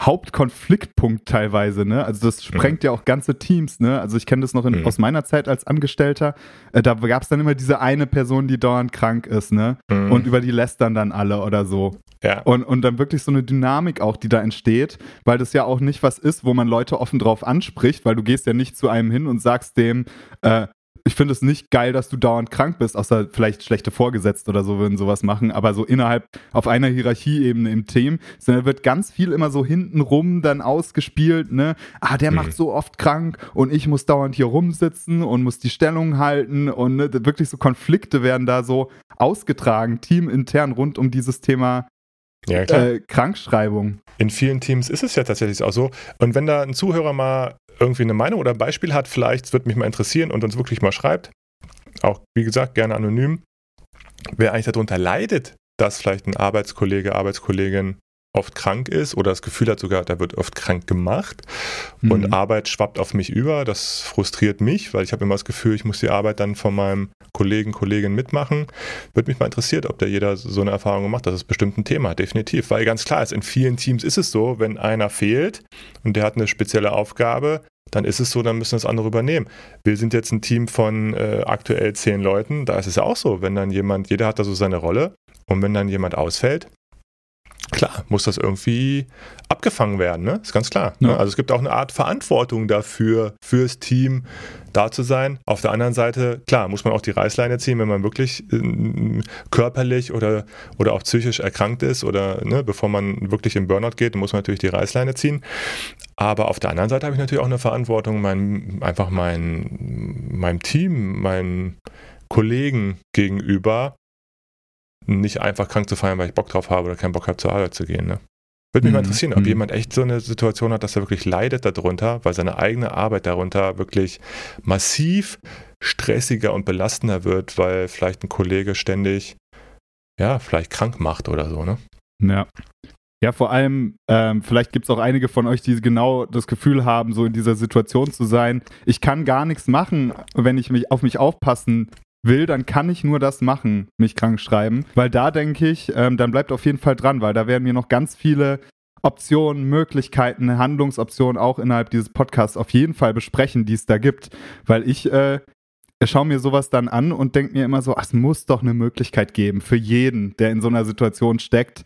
Hauptkonfliktpunkt teilweise, ne? Also das sprengt ja auch ganze Teams, ne? Also ich kenne das noch in, Mhm. aus meiner Zeit als Angestellter. Äh, da gab es dann immer diese eine Person, die dauernd krank ist, ne? Mhm. Und über die lästern dann alle oder so. Ja. Und, und dann wirklich so eine Dynamik auch, die da entsteht, weil das ja auch nicht was ist, wo man Leute offen drauf anspricht, weil du gehst ja nicht zu einem hin und sagst dem, äh, ich finde es nicht geil, dass du dauernd krank bist, außer vielleicht schlechte Vorgesetzte oder so würden sowas machen, aber so innerhalb auf einer Hierarchieebene im Team, sondern wird ganz viel immer so hintenrum dann ausgespielt, ne? Ah, der Mhm. macht so oft krank und ich muss dauernd hier rumsitzen und muss die Stellung halten und ne, wirklich so Konflikte werden da so ausgetragen, teamintern rund um dieses Thema ja, klar. äh, Krankschreibung. In vielen Teams ist es ja tatsächlich auch so. Und wenn da ein Zuhörer mal irgendwie eine Meinung oder ein Beispiel hat, vielleicht, würde mich mal interessieren und uns wirklich mal schreibt, auch wie gesagt, gerne anonym, wer eigentlich darunter leidet, dass vielleicht ein Arbeitskollege, Arbeitskollegin oft krank ist oder das Gefühl hat sogar, da wird oft krank gemacht und Mhm. Arbeit schwappt auf mich über. Das frustriert mich, weil ich habe immer das Gefühl, ich muss die Arbeit dann von meinem Kollegen, Kollegin mitmachen. Würde mich mal interessiert, ob da jeder so eine Erfahrung gemacht hat. Das ist bestimmt ein Thema, definitiv. Weil ganz klar ist, in vielen Teams ist es so, wenn einer fehlt und der hat eine spezielle Aufgabe, dann ist es so, dann müssen das andere übernehmen. Wir sind jetzt ein Team von äh, aktuell zehn Leuten, da ist es ja auch so, wenn dann jemand, jeder hat da so seine Rolle und wenn dann jemand ausfällt, klar, muss das irgendwie abgefangen werden, ne? Ist ganz klar. Ne? Ja. Also es gibt auch eine Art Verantwortung dafür, fürs Team da zu sein. Auf der anderen Seite, klar, muss man auch die Reißleine ziehen, wenn man wirklich ähm, körperlich oder, oder auch psychisch erkrankt ist oder ne, bevor man wirklich in Burnout geht, muss man natürlich die Reißleine ziehen. Aber auf der anderen Seite habe ich natürlich auch eine Verantwortung, mein, einfach mein, meinem Team, meinen Kollegen gegenüber, nicht einfach krank zu feiern, weil ich Bock drauf habe oder keinen Bock habe, zur Arbeit zu gehen. Ne? Würde mich mal Mhm. interessieren, ob Mhm. jemand echt so eine Situation hat, dass er wirklich leidet darunter, weil seine eigene Arbeit darunter wirklich massiv stressiger und belastender wird, weil vielleicht ein Kollege ständig, ja, vielleicht krank macht oder so, ne? Ja. Ja, vor allem, ähm, vielleicht gibt es auch einige von euch, die genau das Gefühl haben, so in dieser Situation zu sein. Ich kann gar nichts machen, wenn ich mich auf mich aufpassen will, dann kann ich nur das machen, mich krank schreiben. Weil da denke ich, ähm, dann bleibt auf jeden Fall dran, weil da werden mir noch ganz viele Optionen, Möglichkeiten, Handlungsoptionen auch innerhalb dieses Podcasts auf jeden Fall besprechen, die es da gibt. Weil ich äh, schaue mir sowas dann an und denke mir immer so, ach, es muss doch eine Möglichkeit geben für jeden, der in so einer Situation steckt,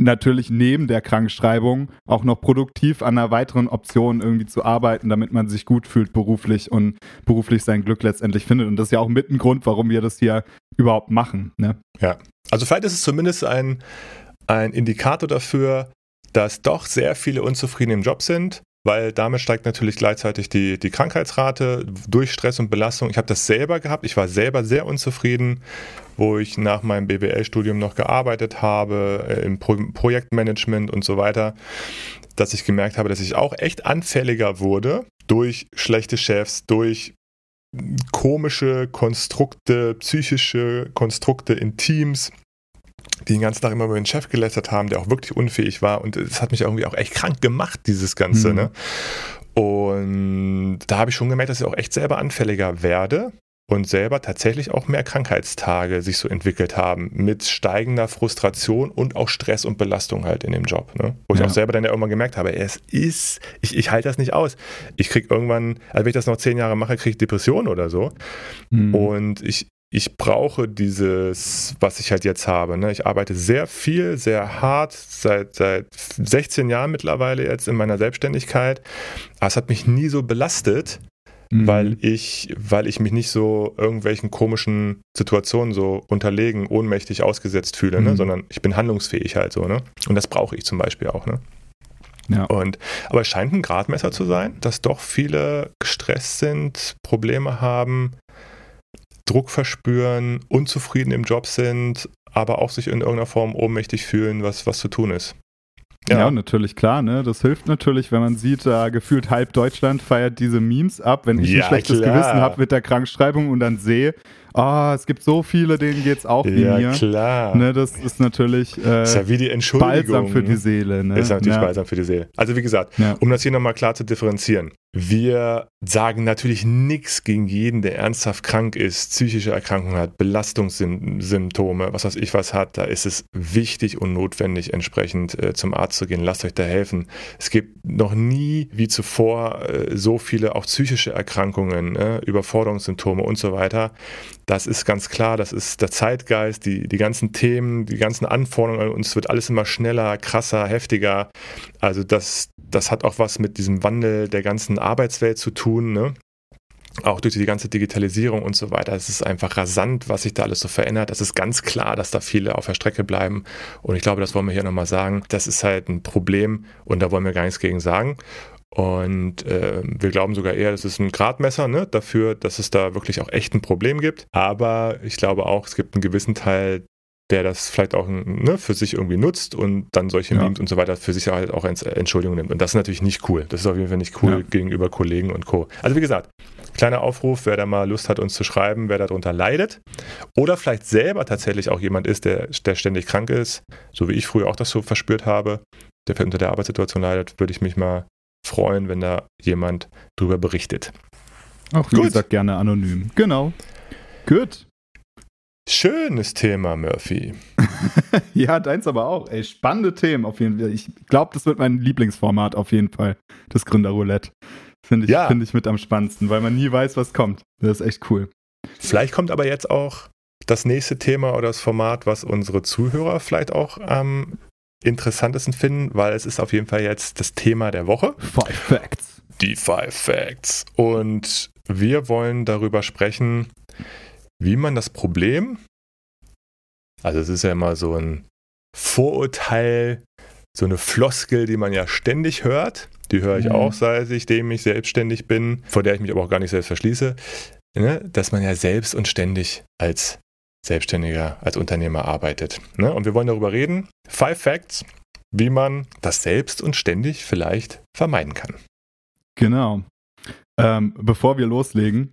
natürlich neben der Krankschreibung auch noch produktiv an einer weiteren Option irgendwie zu arbeiten, damit man sich gut fühlt beruflich und beruflich sein Glück letztendlich findet. Und das ist ja auch mit ein Grund, warum wir das hier überhaupt machen. Ne? Also vielleicht ist es zumindest ein, ein Indikator dafür, dass doch sehr viele unzufrieden im Job sind weil damit steigt natürlich gleichzeitig die, die Krankheitsrate durch Stress und Belastung. Ich habe das selber gehabt. Ich war selber sehr unzufrieden, wo ich nach meinem BWL-Studium noch gearbeitet habe, äh, im Pro Projektmanagement und so weiter, dass ich gemerkt habe, dass ich auch echt anfälliger wurde durch schlechte Chefs, durch komische Konstrukte, psychische Konstrukte in Teams, die den ganzen Tag immer über den Chef gelästert haben, der auch wirklich unfähig war. Und es hat mich irgendwie auch echt krank gemacht, dieses Ganze. Mhm. Ne? Und da habe ich schon gemerkt, dass ich auch echt selber anfälliger werde und selber tatsächlich auch mehr Krankheitstage sich so entwickelt haben mit steigender Frustration und auch Stress und Belastung halt in dem Job. Ne? Wo ich auch selber dann ja irgendwann gemerkt habe, es ist, ich, ich halte das nicht aus. Ich kriege irgendwann, also wenn ich das noch zehn Jahre mache, kriege ich Depressionen oder so. Mhm. Und ich, ich brauche dieses, was ich halt jetzt habe. Ne? Ich arbeite sehr viel, sehr hart, seit, seit 16 Jahren mittlerweile jetzt in meiner Selbstständigkeit. Aber es hat mich nie so belastet, mhm. weil, ich, weil ich mich nicht so irgendwelchen komischen Situationen so unterlegen, ohnmächtig ausgesetzt fühle, ne? mhm. ne? sondern ich bin handlungsfähig halt so. Ne? Und das brauche ich zum Beispiel auch. Ne? Ja. Und, aber es scheint ein Gradmesser zu sein, dass doch viele gestresst sind, Probleme haben, Druck verspüren, unzufrieden im Job sind, aber auch sich in irgendeiner Form ohnmächtig fühlen, was, was zu tun ist. Ja. ja, natürlich, klar, ne? Das hilft natürlich, wenn man sieht, da gefühlt halb Deutschland feiert diese Memes ab, wenn ich ja, ein schlechtes klar. Gewissen habe mit der Krankschreibung und dann sehe, oh, es gibt so viele, denen geht es auch wie ja, mir. klar. Ne, das ist natürlich äh, ist ja wie die Entschuldigung. balsam für die Seele. Ne? Ist natürlich ja. balsam für die Seele. Also wie gesagt, ja. um das hier nochmal klar zu differenzieren. Wir sagen natürlich nichts gegen jeden, der ernsthaft krank ist, psychische Erkrankungen hat, Belastungssymptome, was weiß ich was hat. Da ist es wichtig und notwendig, entsprechend äh, zum Arzt zu gehen. Lasst euch da helfen. Es gibt noch nie wie zuvor äh, so viele auch psychische Erkrankungen, äh, Überforderungssymptome und so weiter. Das ist ganz klar, das ist der Zeitgeist, die, die ganzen Themen, die ganzen Anforderungen an uns wird alles immer schneller, krasser, heftiger. Also das, das hat auch was mit diesem Wandel der ganzen Arbeitswelt zu tun. Ne? auch durch die ganze Digitalisierung und so weiter. Es ist einfach rasant, was sich da alles so verändert. Es ist ganz klar, dass da viele auf der Strecke bleiben. Und ich glaube, das wollen wir hier nochmal sagen. Das ist halt ein Problem und da wollen wir gar nichts gegen sagen. Und äh, wir glauben sogar eher, das ist ein Gradmesser ne, dafür, dass es da wirklich auch echt ein Problem gibt. Aber ich glaube auch, es gibt einen gewissen Teil, der das vielleicht auch ne, für sich irgendwie nutzt und dann solche ja. Memes und so weiter für sich halt auch als Entschuldigung nimmt. Und das ist natürlich nicht cool. Das ist auf jeden Fall nicht cool ja. gegenüber Kollegen und Co. Also wie gesagt, kleiner Aufruf, wer da mal Lust hat, uns zu schreiben, wer darunter leidet oder vielleicht selber tatsächlich auch jemand ist, der, der ständig krank ist, so wie ich früher auch das so verspürt habe, der unter der Arbeitssituation leidet, würde ich mich mal freuen, wenn da jemand drüber berichtet. Auch wie Gut. gesagt, gerne anonym. Genau. Gut. Schönes Thema, Murphy. (laughs) ja, deins aber auch. Ey, spannende Themen auf jeden Fall. Ich glaube, das wird mein Lieblingsformat auf jeden Fall. Das Gründerroulette. Finde ich, ja. find ich mit am spannendsten, weil man nie weiß, was kommt. Das ist echt cool. Vielleicht kommt aber jetzt auch das nächste Thema oder das Format, was unsere Zuhörer vielleicht auch am interessantesten finden, weil es ist auf jeden Fall jetzt das Thema der Woche. Five Facts. Die Five Facts. Und wir wollen darüber sprechen, wie man das Problem, also es ist ja immer so ein Vorurteil, so eine Floskel, die man ja ständig hört, die höre ich mhm. auch, seitdem ich selbstständig bin, vor der ich mich aber auch gar nicht selbst verschließe, ne, dass man ja selbst und ständig als Selbstständiger, als Unternehmer arbeitet. Ne? Und wir wollen darüber reden. Five Facts, wie man das selbst und ständig vielleicht vermeiden kann. Genau. Ähm, bevor wir loslegen,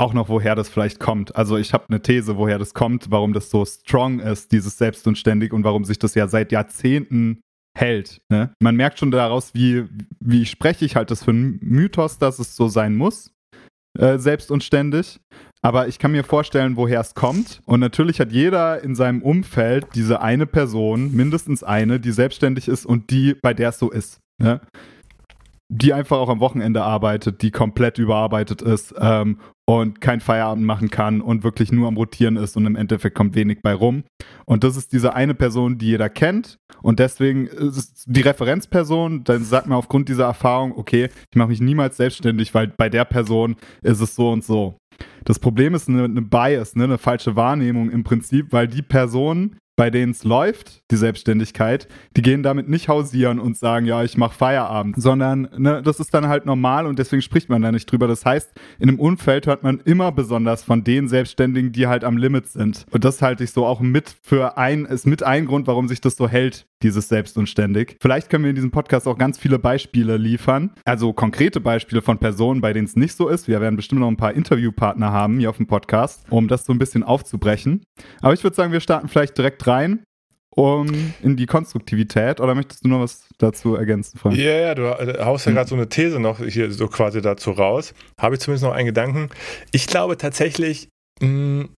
auch noch, woher das vielleicht kommt. Also ich habe eine These, woher das kommt, warum das so strong ist, dieses Selbst und ständig und warum sich das ja seit Jahrzehnten hält. Ne? Man merkt schon daraus, wie, wie spreche ich halt das für einen Mythos, dass es so sein muss, äh, selbst und ständig. Aber ich kann mir vorstellen, woher es kommt. Und natürlich hat jeder in seinem Umfeld diese eine Person, mindestens eine, die selbstständig ist und die, bei der es so ist. Ne? Die einfach auch am Wochenende arbeitet, die komplett überarbeitet ist ähm, und kein Feierabend machen kann und wirklich nur am Rotieren ist und im Endeffekt kommt wenig bei rum. Und das ist diese eine Person, die jeder kennt und deswegen ist es die Referenzperson, dann sagt man aufgrund dieser Erfahrung, okay, ich mache mich niemals selbstständig, weil bei der Person ist es so und so. Das Problem ist eine, eine Bias, ne, eine falsche Wahrnehmung im Prinzip, weil die Person, bei denen es läuft, die Selbstständigkeit, die gehen damit nicht hausieren und sagen, ja, ich mache Feierabend, sondern ne, das ist dann halt normal und deswegen spricht man da nicht drüber. Das heißt, in einem Umfeld hört man immer besonders von den Selbstständigen, die halt am Limit sind. Und das halte ich so auch mit für ein, ist mit ein Grund, warum sich das so hält, dieses Selbst und ständig. Vielleicht können wir in diesem Podcast auch ganz viele Beispiele liefern, also konkrete Beispiele von Personen, bei denen es nicht so ist. Wir werden bestimmt noch ein paar Interviewpartner haben hier auf dem Podcast, um das so ein bisschen aufzubrechen. Aber ich würde sagen, wir starten vielleicht direkt rein um in die Konstruktivität oder möchtest du noch was dazu ergänzen, Frank? Ja, ja, du äh, haust ja gerade so eine These noch hier so quasi dazu raus. Habe ich zumindest noch einen Gedanken. Ich glaube tatsächlich, hm,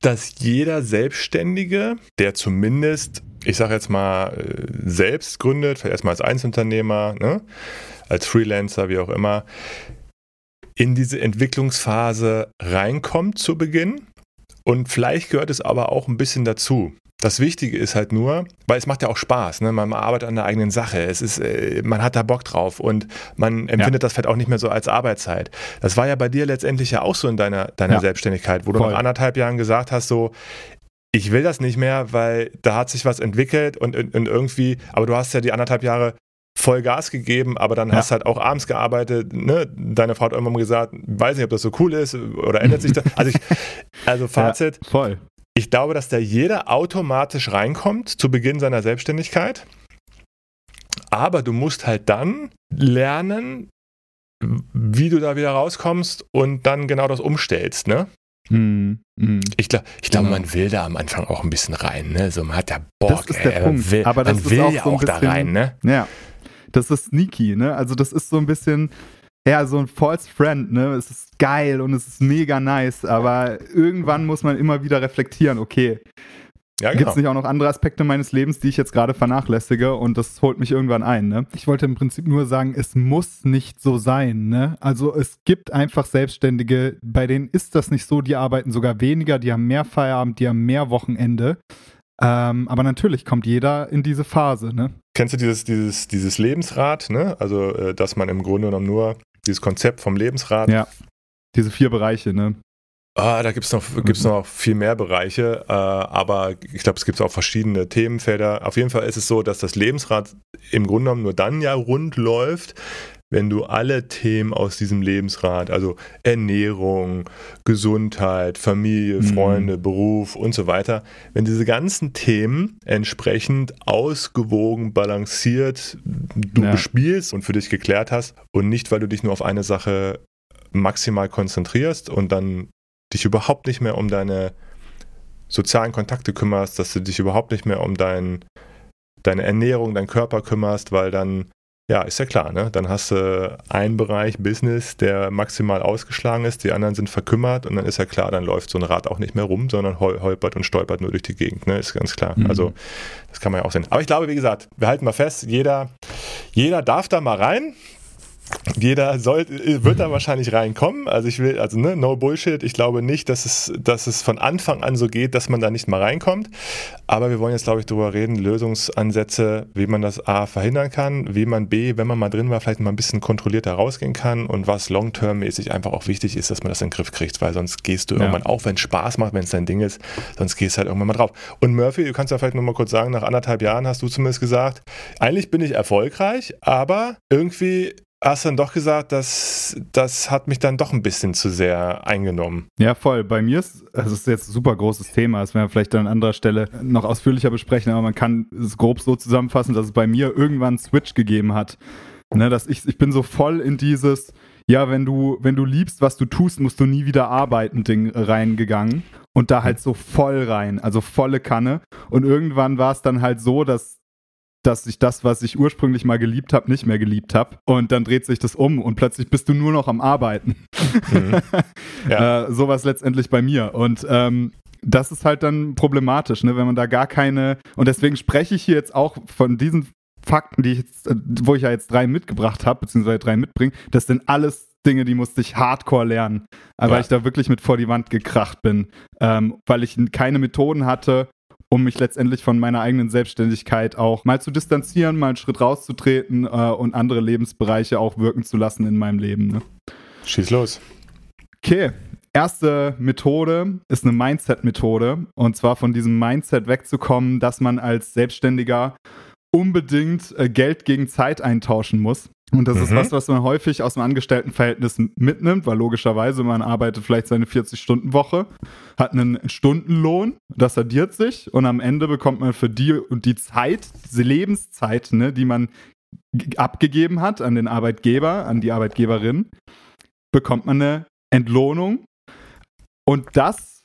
dass jeder Selbstständige, der zumindest, ich sage jetzt mal, äh, selbst gründet, vielleicht erstmal als Einzelunternehmer, ne, als Freelancer, wie auch immer, in diese Entwicklungsphase reinkommt zu Beginn. Und vielleicht gehört es aber auch ein bisschen dazu. Das Wichtige ist halt nur, weil es macht ja auch Spaß, ne? man arbeitet an der eigenen Sache, es ist, äh, man hat da Bock drauf und man empfindet ja. das vielleicht auch nicht mehr so als Arbeitszeit. Das war ja bei dir letztendlich ja auch so in deiner, deiner ja. Selbstständigkeit, wo du Voll. nach anderthalb Jahren gesagt hast, so, ich will das nicht mehr, weil da hat sich was entwickelt und, und, und irgendwie, aber du hast ja die anderthalb Jahre voll Gas gegeben, aber dann ja. hast halt auch abends gearbeitet. Ne? Deine Frau hat irgendwann mal gesagt, weiß nicht, ob das so cool ist oder ändert sich das. Also, ich, (laughs) also Fazit. Ja, voll. Ich glaube, dass da jeder automatisch reinkommt zu Beginn seiner Selbstständigkeit. Aber du musst halt dann lernen, wie du da wieder rauskommst und dann genau das umstellst, ne? Mm, mm. Ich glaube, ich glaub, genau. man will da am Anfang auch ein bisschen rein, ne? So, man hat ja Bock, das ist der ey, Punkt. Will, Aber das man will auch ja so auch bisschen, da rein, ne? Ja. Das ist sneaky, ne? Also das ist so ein bisschen, ja, so ein False Friend, ne? Es ist geil und es ist mega nice, aber irgendwann muss man immer wieder reflektieren, okay. Ja, genau. Gibt es nicht auch noch andere Aspekte meines Lebens, die ich jetzt gerade vernachlässige und das holt mich irgendwann ein, ne? Ich wollte im Prinzip nur sagen, es muss nicht so sein, ne? Also es gibt einfach Selbstständige, bei denen ist das nicht so, die arbeiten sogar weniger, die haben mehr Feierabend, die haben mehr Wochenende. Ähm, aber natürlich kommt jeder in diese Phase, ne? Kennst du dieses, dieses, dieses Lebensrad, ne? Also, äh, dass man im Grunde genommen nur dieses Konzept vom Lebensrad. Ja. Diese vier Bereiche, ne? Ah, da gibt es noch, gibt's noch viel mehr Bereiche, äh, aber ich glaube, es gibt auch verschiedene Themenfelder. Auf jeden Fall ist es so, dass das Lebensrad im Grunde genommen nur dann ja rund läuft, wenn du alle Themen aus diesem Lebensrat, also Ernährung, Gesundheit, Familie, mhm. Freunde, mhm. Beruf und so weiter, wenn diese ganzen Themen entsprechend ausgewogen, balanciert du ja. bespielst und für dich geklärt hast und nicht, weil du dich nur auf eine Sache maximal konzentrierst und dann dich überhaupt nicht mehr um deine sozialen Kontakte kümmerst, dass du dich überhaupt nicht mehr um dein, deine Ernährung, deinen Körper kümmerst, weil dann ja, ist ja klar, ne? Dann hast du einen Bereich Business, der maximal ausgeschlagen ist, die anderen sind verkümmert und dann ist ja klar, dann läuft so ein Rad auch nicht mehr rum, sondern hol holpert und stolpert nur durch die Gegend, ne? Ist ganz klar. Mhm. Also, das kann man ja auch sehen. Aber ich glaube, wie gesagt, wir halten mal fest, jeder, jeder darf da mal rein jeder soll, wird da wahrscheinlich reinkommen. Also ich will, also ne, no Bullshit. Ich glaube nicht, dass es, dass es von Anfang an so geht, dass man da nicht mal reinkommt. Aber wir wollen jetzt, glaube ich, darüber reden, Lösungsansätze, wie man das A verhindern kann, wie man B, wenn man mal drin war, vielleicht mal ein bisschen kontrollierter rausgehen kann und was long-term-mäßig einfach auch wichtig ist, dass man das in den Griff kriegt, weil sonst gehst du ja. irgendwann, auch wenn es Spaß macht, wenn es dein Ding ist, sonst gehst du halt irgendwann mal drauf. Und Murphy, du kannst ja vielleicht nur mal kurz sagen, nach anderthalb Jahren hast du zumindest gesagt, eigentlich bin ich erfolgreich, aber irgendwie hast dann doch gesagt, dass das hat mich dann doch ein bisschen zu sehr eingenommen. Ja, voll. Bei mir ist, also es ist jetzt ein super großes Thema, das werden wir vielleicht an anderer Stelle noch ausführlicher besprechen, aber man kann es grob so zusammenfassen, dass es bei mir irgendwann einen Switch gegeben hat. Ne, dass ich, ich bin so voll in dieses, ja, wenn du, wenn du liebst, was du tust, musst du nie wieder arbeiten, Ding reingegangen. Und da halt so voll rein, also volle Kanne. Und irgendwann war es dann halt so, dass dass ich das, was ich ursprünglich mal geliebt habe, nicht mehr geliebt habe. Und dann dreht sich das um und plötzlich bist du nur noch am Arbeiten. Mhm. (laughs) Ja. äh, sowas letztendlich bei mir. Und ähm, das ist halt dann problematisch, ne, wenn man da gar keine. Und deswegen spreche ich hier jetzt auch von diesen Fakten, die ich jetzt, äh, wo ich ja jetzt drei mitgebracht habe, beziehungsweise drei mitbringe. Das sind alles Dinge, die musste ich hardcore lernen, ja. weil ich da wirklich mit vor die Wand gekracht bin, ähm, weil ich keine Methoden hatte, um mich letztendlich von meiner eigenen Selbstständigkeit auch mal zu distanzieren, mal einen Schritt rauszutreten äh, und andere Lebensbereiche auch wirken zu lassen in meinem Leben. Ne? Schieß los. Okay. Erste Methode ist eine Mindset-Methode. Und zwar von diesem Mindset wegzukommen, dass man als Selbstständiger unbedingt äh, Geld gegen Zeit eintauschen muss. Und das mhm. ist was, was man häufig aus dem Angestelltenverhältnis mitnimmt, weil logischerweise man arbeitet vielleicht seine 40-Stunden-Woche, hat einen Stundenlohn, das addiert sich und am Ende bekommt man für die und die Zeit, diese Lebenszeit, ne, die man abgegeben hat an den Arbeitgeber, an die Arbeitgeberin, bekommt man eine Entlohnung. Und das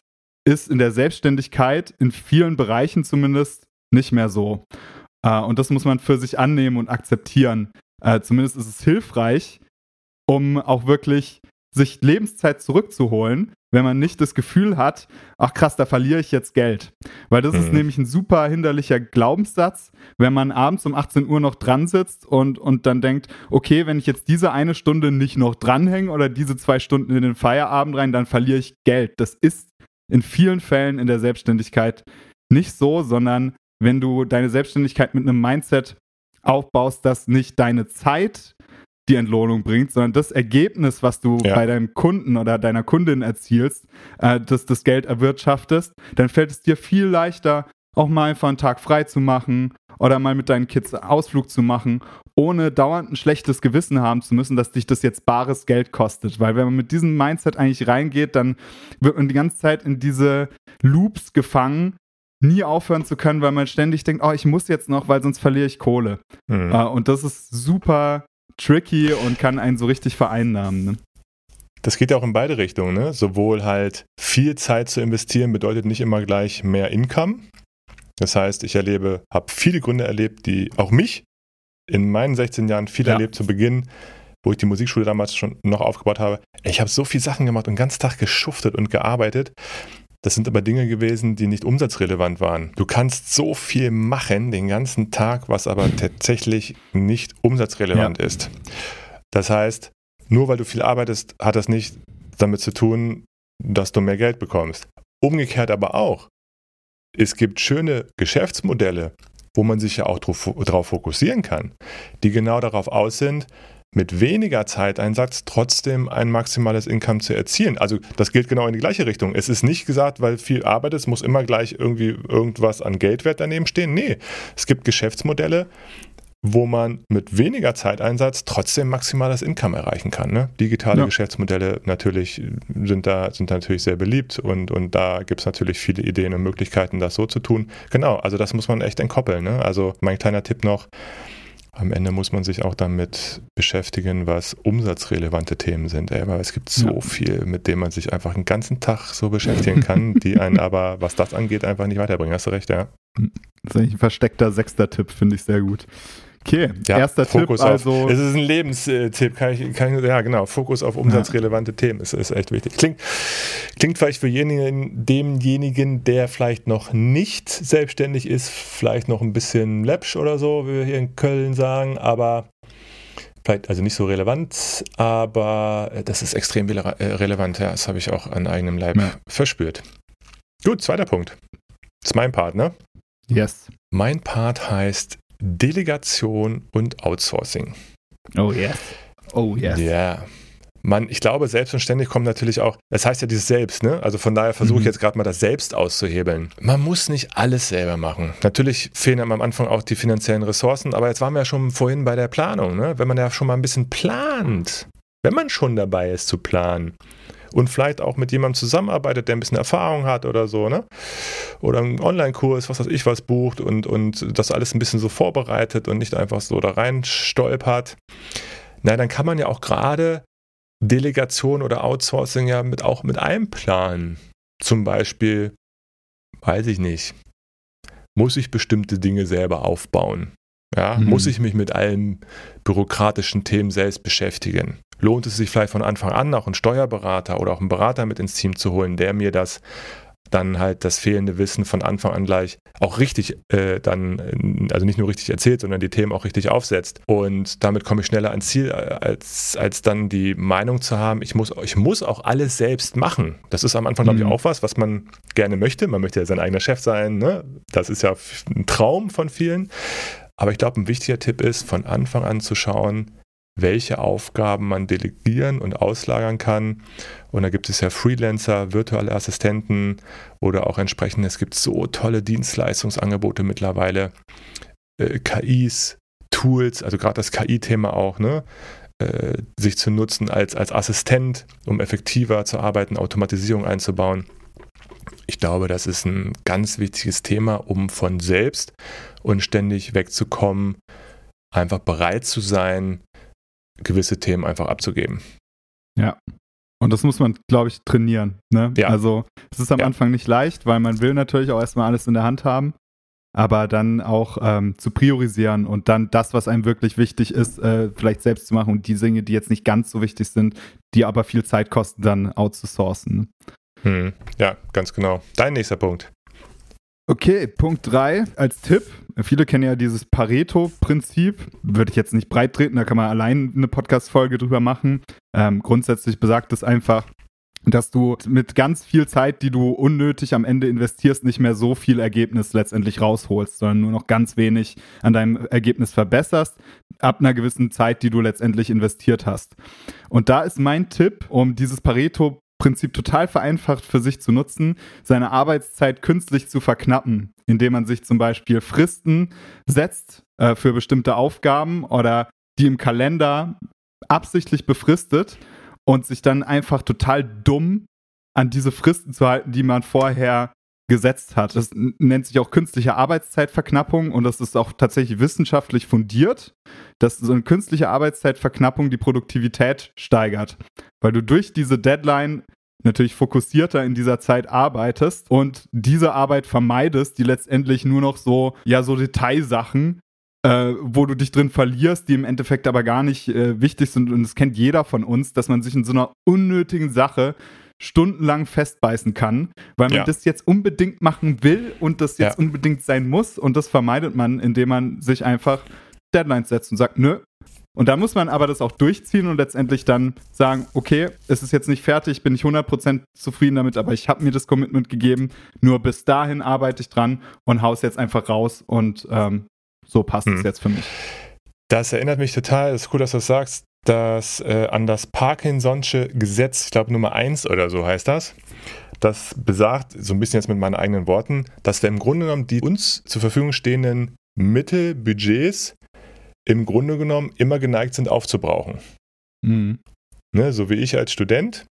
ist in der Selbstständigkeit in vielen Bereichen zumindest nicht mehr so. Äh, und das muss man für sich annehmen und akzeptieren. Äh, zumindest ist es hilfreich, um auch wirklich sich Lebenszeit zurückzuholen, wenn man nicht das Gefühl hat, ach krass, da verliere ich jetzt Geld. Weil das mhm. ist nämlich ein super hinderlicher Glaubenssatz, wenn man abends um 18 Uhr noch dran sitzt und, und dann denkt, okay, wenn ich jetzt diese eine Stunde nicht noch dranhänge oder diese zwei Stunden in den Feierabend rein, dann verliere ich Geld. Das ist in vielen Fällen in der Selbstständigkeit nicht so, sondern wenn du deine Selbstständigkeit mit einem Mindset aufbaust, das nicht deine Zeit die Entlohnung bringt, sondern das Ergebnis, was du ja. bei deinem Kunden oder deiner Kundin erzielst, äh, dass das Geld erwirtschaftest, dann fällt es dir viel leichter, auch mal einfach einen Tag frei zu machen oder mal mit deinen Kids Ausflug zu machen, ohne dauernd ein schlechtes Gewissen haben zu müssen, dass dich das jetzt bares Geld kostet. Weil wenn man mit diesem Mindset eigentlich reingeht, dann wird man die ganze Zeit in diese Loops gefangen, nie aufhören zu können, weil man ständig denkt, oh, ich muss jetzt noch, weil sonst verliere ich Kohle. Mhm. Uh, und das ist super tricky und kann einen so richtig vereinnahmen. Ne? Das geht ja auch in beide Richtungen. Ne? Sowohl halt viel Zeit zu investieren bedeutet nicht immer gleich mehr Income. Das heißt, ich erlebe, habe viele Gründe erlebt, die auch mich in meinen 16 Jahren viel ja. erlebt zu Beginn, wo ich die Musikschule damals schon noch aufgebaut habe. Ich habe so viele Sachen gemacht und den ganzen Tag geschuftet und gearbeitet. Das sind aber Dinge gewesen, die nicht umsatzrelevant waren. Du kannst so viel machen den ganzen Tag, was aber (clears throat) tatsächlich nicht umsatzrelevant ja. ist. Das heißt, nur weil du viel arbeitest, hat das nicht damit zu tun, dass du mehr Geld bekommst. Umgekehrt aber auch. Es gibt schöne Geschäftsmodelle, wo man sich ja auch darauf fokussieren kann, die genau darauf aus sind, mit weniger Zeiteinsatz trotzdem ein maximales Income zu erzielen. Also das gilt genau in die gleiche Richtung. Es ist nicht gesagt, weil viel Arbeit ist, muss immer gleich irgendwie irgendwas an Geldwert daneben stehen. Nee, es gibt Geschäftsmodelle, wo man mit weniger Zeiteinsatz trotzdem maximales Income erreichen kann. Ne? Digitale ja. Geschäftsmodelle natürlich sind da, sind natürlich sehr beliebt und, und da gibt es natürlich viele Ideen und Möglichkeiten, das so zu tun. Genau, also das muss man echt entkoppeln. Ne? Also mein kleiner Tipp noch, am Ende muss man sich auch damit beschäftigen, was umsatzrelevante Themen sind. Ey, weil es gibt so ja. viel, mit dem man sich einfach einen ganzen Tag so beschäftigen kann, die einen (laughs) aber, was das angeht, einfach nicht weiterbringen. Hast du recht, ja. Das ist eigentlich ein versteckter sechster Tipp, finde ich sehr gut. Okay, ja, erster Fokus Tipp also. es ist ein Lebenstipp, kann ich, kann ich, ja genau, Fokus auf umsatzrelevante ja. Themen ist, ist echt wichtig. Klingt, klingt vielleicht für jenigen, demjenigen, der vielleicht noch nicht selbstständig ist, vielleicht noch ein bisschen läppsch oder so, wie wir hier in Köln sagen, aber vielleicht also nicht so relevant, aber das ist extrem äh, relevant, ja, das habe ich auch an eigenem Leib ja. verspürt. Gut, zweiter Punkt. Das ist mein Part, ne? Yes. Mein Part heißt Delegation und Outsourcing. Oh yes. Oh yes. Ja. Man, ich glaube, selbstverständlich kommt natürlich auch, das heißt ja dieses Selbst, ne? Also von daher versuche ich mhm. jetzt gerade mal das Selbst auszuhebeln. Man muss nicht alles selber machen. Natürlich fehlen am Anfang auch die finanziellen Ressourcen, aber jetzt waren wir ja schon vorhin bei der Planung, ne? Wenn man ja schon mal ein bisschen plant, wenn man schon dabei ist zu planen, und vielleicht auch mit jemandem zusammenarbeitet, der ein bisschen Erfahrung hat oder so, ne? Oder einen Online-Kurs, was weiß ich was bucht und, und das alles ein bisschen so vorbereitet und nicht einfach so da rein stolpert. Na, dann kann man ja auch gerade Delegation oder Outsourcing ja mit, auch mit einplanen. Zum Beispiel, weiß ich nicht, muss ich bestimmte Dinge selber aufbauen? Ja, mhm. Muss ich mich mit allen bürokratischen Themen selbst beschäftigen? Lohnt es sich vielleicht von Anfang an auch einen Steuerberater oder auch einen Berater mit ins Team zu holen, der mir das dann halt das fehlende Wissen von Anfang an gleich auch richtig äh, dann, also nicht nur richtig erzählt, sondern die Themen auch richtig aufsetzt. Und damit komme ich schneller ans Ziel, äh, als, als dann die Meinung zu haben, ich muss, ich muss auch alles selbst machen. Das ist am Anfang, glaube ich, mhm. auch was, was man gerne möchte. Man möchte ja sein eigener Chef sein. Ne? Das ist ja ein Traum von vielen. Aber ich glaube, ein wichtiger Tipp ist, von Anfang an zu schauen, welche Aufgaben man delegieren und auslagern kann. Und da gibt es ja Freelancer, virtuelle Assistenten oder auch entsprechend, es gibt so tolle Dienstleistungsangebote mittlerweile, äh, KIs, Tools, also gerade das KI-Thema auch, ne? Äh, sich zu nutzen als, als Assistent, um effektiver zu arbeiten, Automatisierung einzubauen. Ich glaube, das ist ein ganz wichtiges Thema, um von selbst und ständig wegzukommen, einfach bereit zu sein, gewisse Themen einfach abzugeben. Ja. Und das muss man, glaube ich, trainieren. Ne? Ja. Also es ist am ja. Anfang nicht leicht, weil man will natürlich auch erstmal alles in der Hand haben, aber dann auch ähm, zu priorisieren und dann das, was einem wirklich wichtig ist, äh, vielleicht selbst zu machen und die Dinge, die jetzt nicht ganz so wichtig sind, die aber viel Zeit kosten, dann outzusourcen. Hm. Ja, ganz genau. Dein nächster Punkt. Okay, Punkt 3 als Tipp. Viele kennen ja dieses Pareto-Prinzip. Würde ich jetzt nicht breit treten, da kann man allein eine Podcast-Folge drüber machen. Ähm, grundsätzlich besagt es einfach, dass du mit ganz viel Zeit, die du unnötig am Ende investierst, nicht mehr so viel Ergebnis letztendlich rausholst, sondern nur noch ganz wenig an deinem Ergebnis verbesserst, ab einer gewissen Zeit, die du letztendlich investiert hast. Und da ist mein Tipp, um dieses Pareto Prinzip total vereinfacht für sich zu nutzen, seine Arbeitszeit künstlich zu verknappen, indem man sich zum Beispiel Fristen setzt äh, für bestimmte Aufgaben oder die im Kalender absichtlich befristet und sich dann einfach total dumm an diese Fristen zu halten, die man vorher gesetzt hat. Das nennt sich auch künstliche Arbeitszeitverknappung und das ist auch tatsächlich wissenschaftlich fundiert, dass so eine künstliche Arbeitszeitverknappung die Produktivität steigert, weil du durch diese Deadline natürlich fokussierter in dieser Zeit arbeitest und diese Arbeit vermeidest, die letztendlich nur noch so, ja, so Detailsachen, äh, wo du dich drin verlierst, die im Endeffekt aber gar nicht äh, wichtig sind. Und das kennt jeder von uns, dass man sich in so einer unnötigen Sache stundenlang festbeißen kann, weil man ja. das jetzt unbedingt machen will und das jetzt ja. unbedingt sein muss. Und das vermeidet man, indem man sich einfach Deadlines setzt und sagt, nö. Und da muss man aber das auch durchziehen und letztendlich dann sagen, okay, es ist jetzt nicht fertig, bin ich 100% zufrieden damit, aber ich habe mir das Commitment gegeben, nur bis dahin arbeite ich dran und haus jetzt einfach raus und ähm, so passt hm. es jetzt für mich. Das erinnert mich total, es ist gut, dass du das sagst, dass äh, an das Parkinson'sche Gesetz, ich glaube Nummer 1 oder so heißt das, das besagt, so ein bisschen jetzt mit meinen eigenen Worten, dass wir im Grunde genommen die uns zur Verfügung stehenden Mittel, Budgets im Grunde genommen immer geneigt sind aufzubrauchen. Mhm. Ne, so wie ich als Student.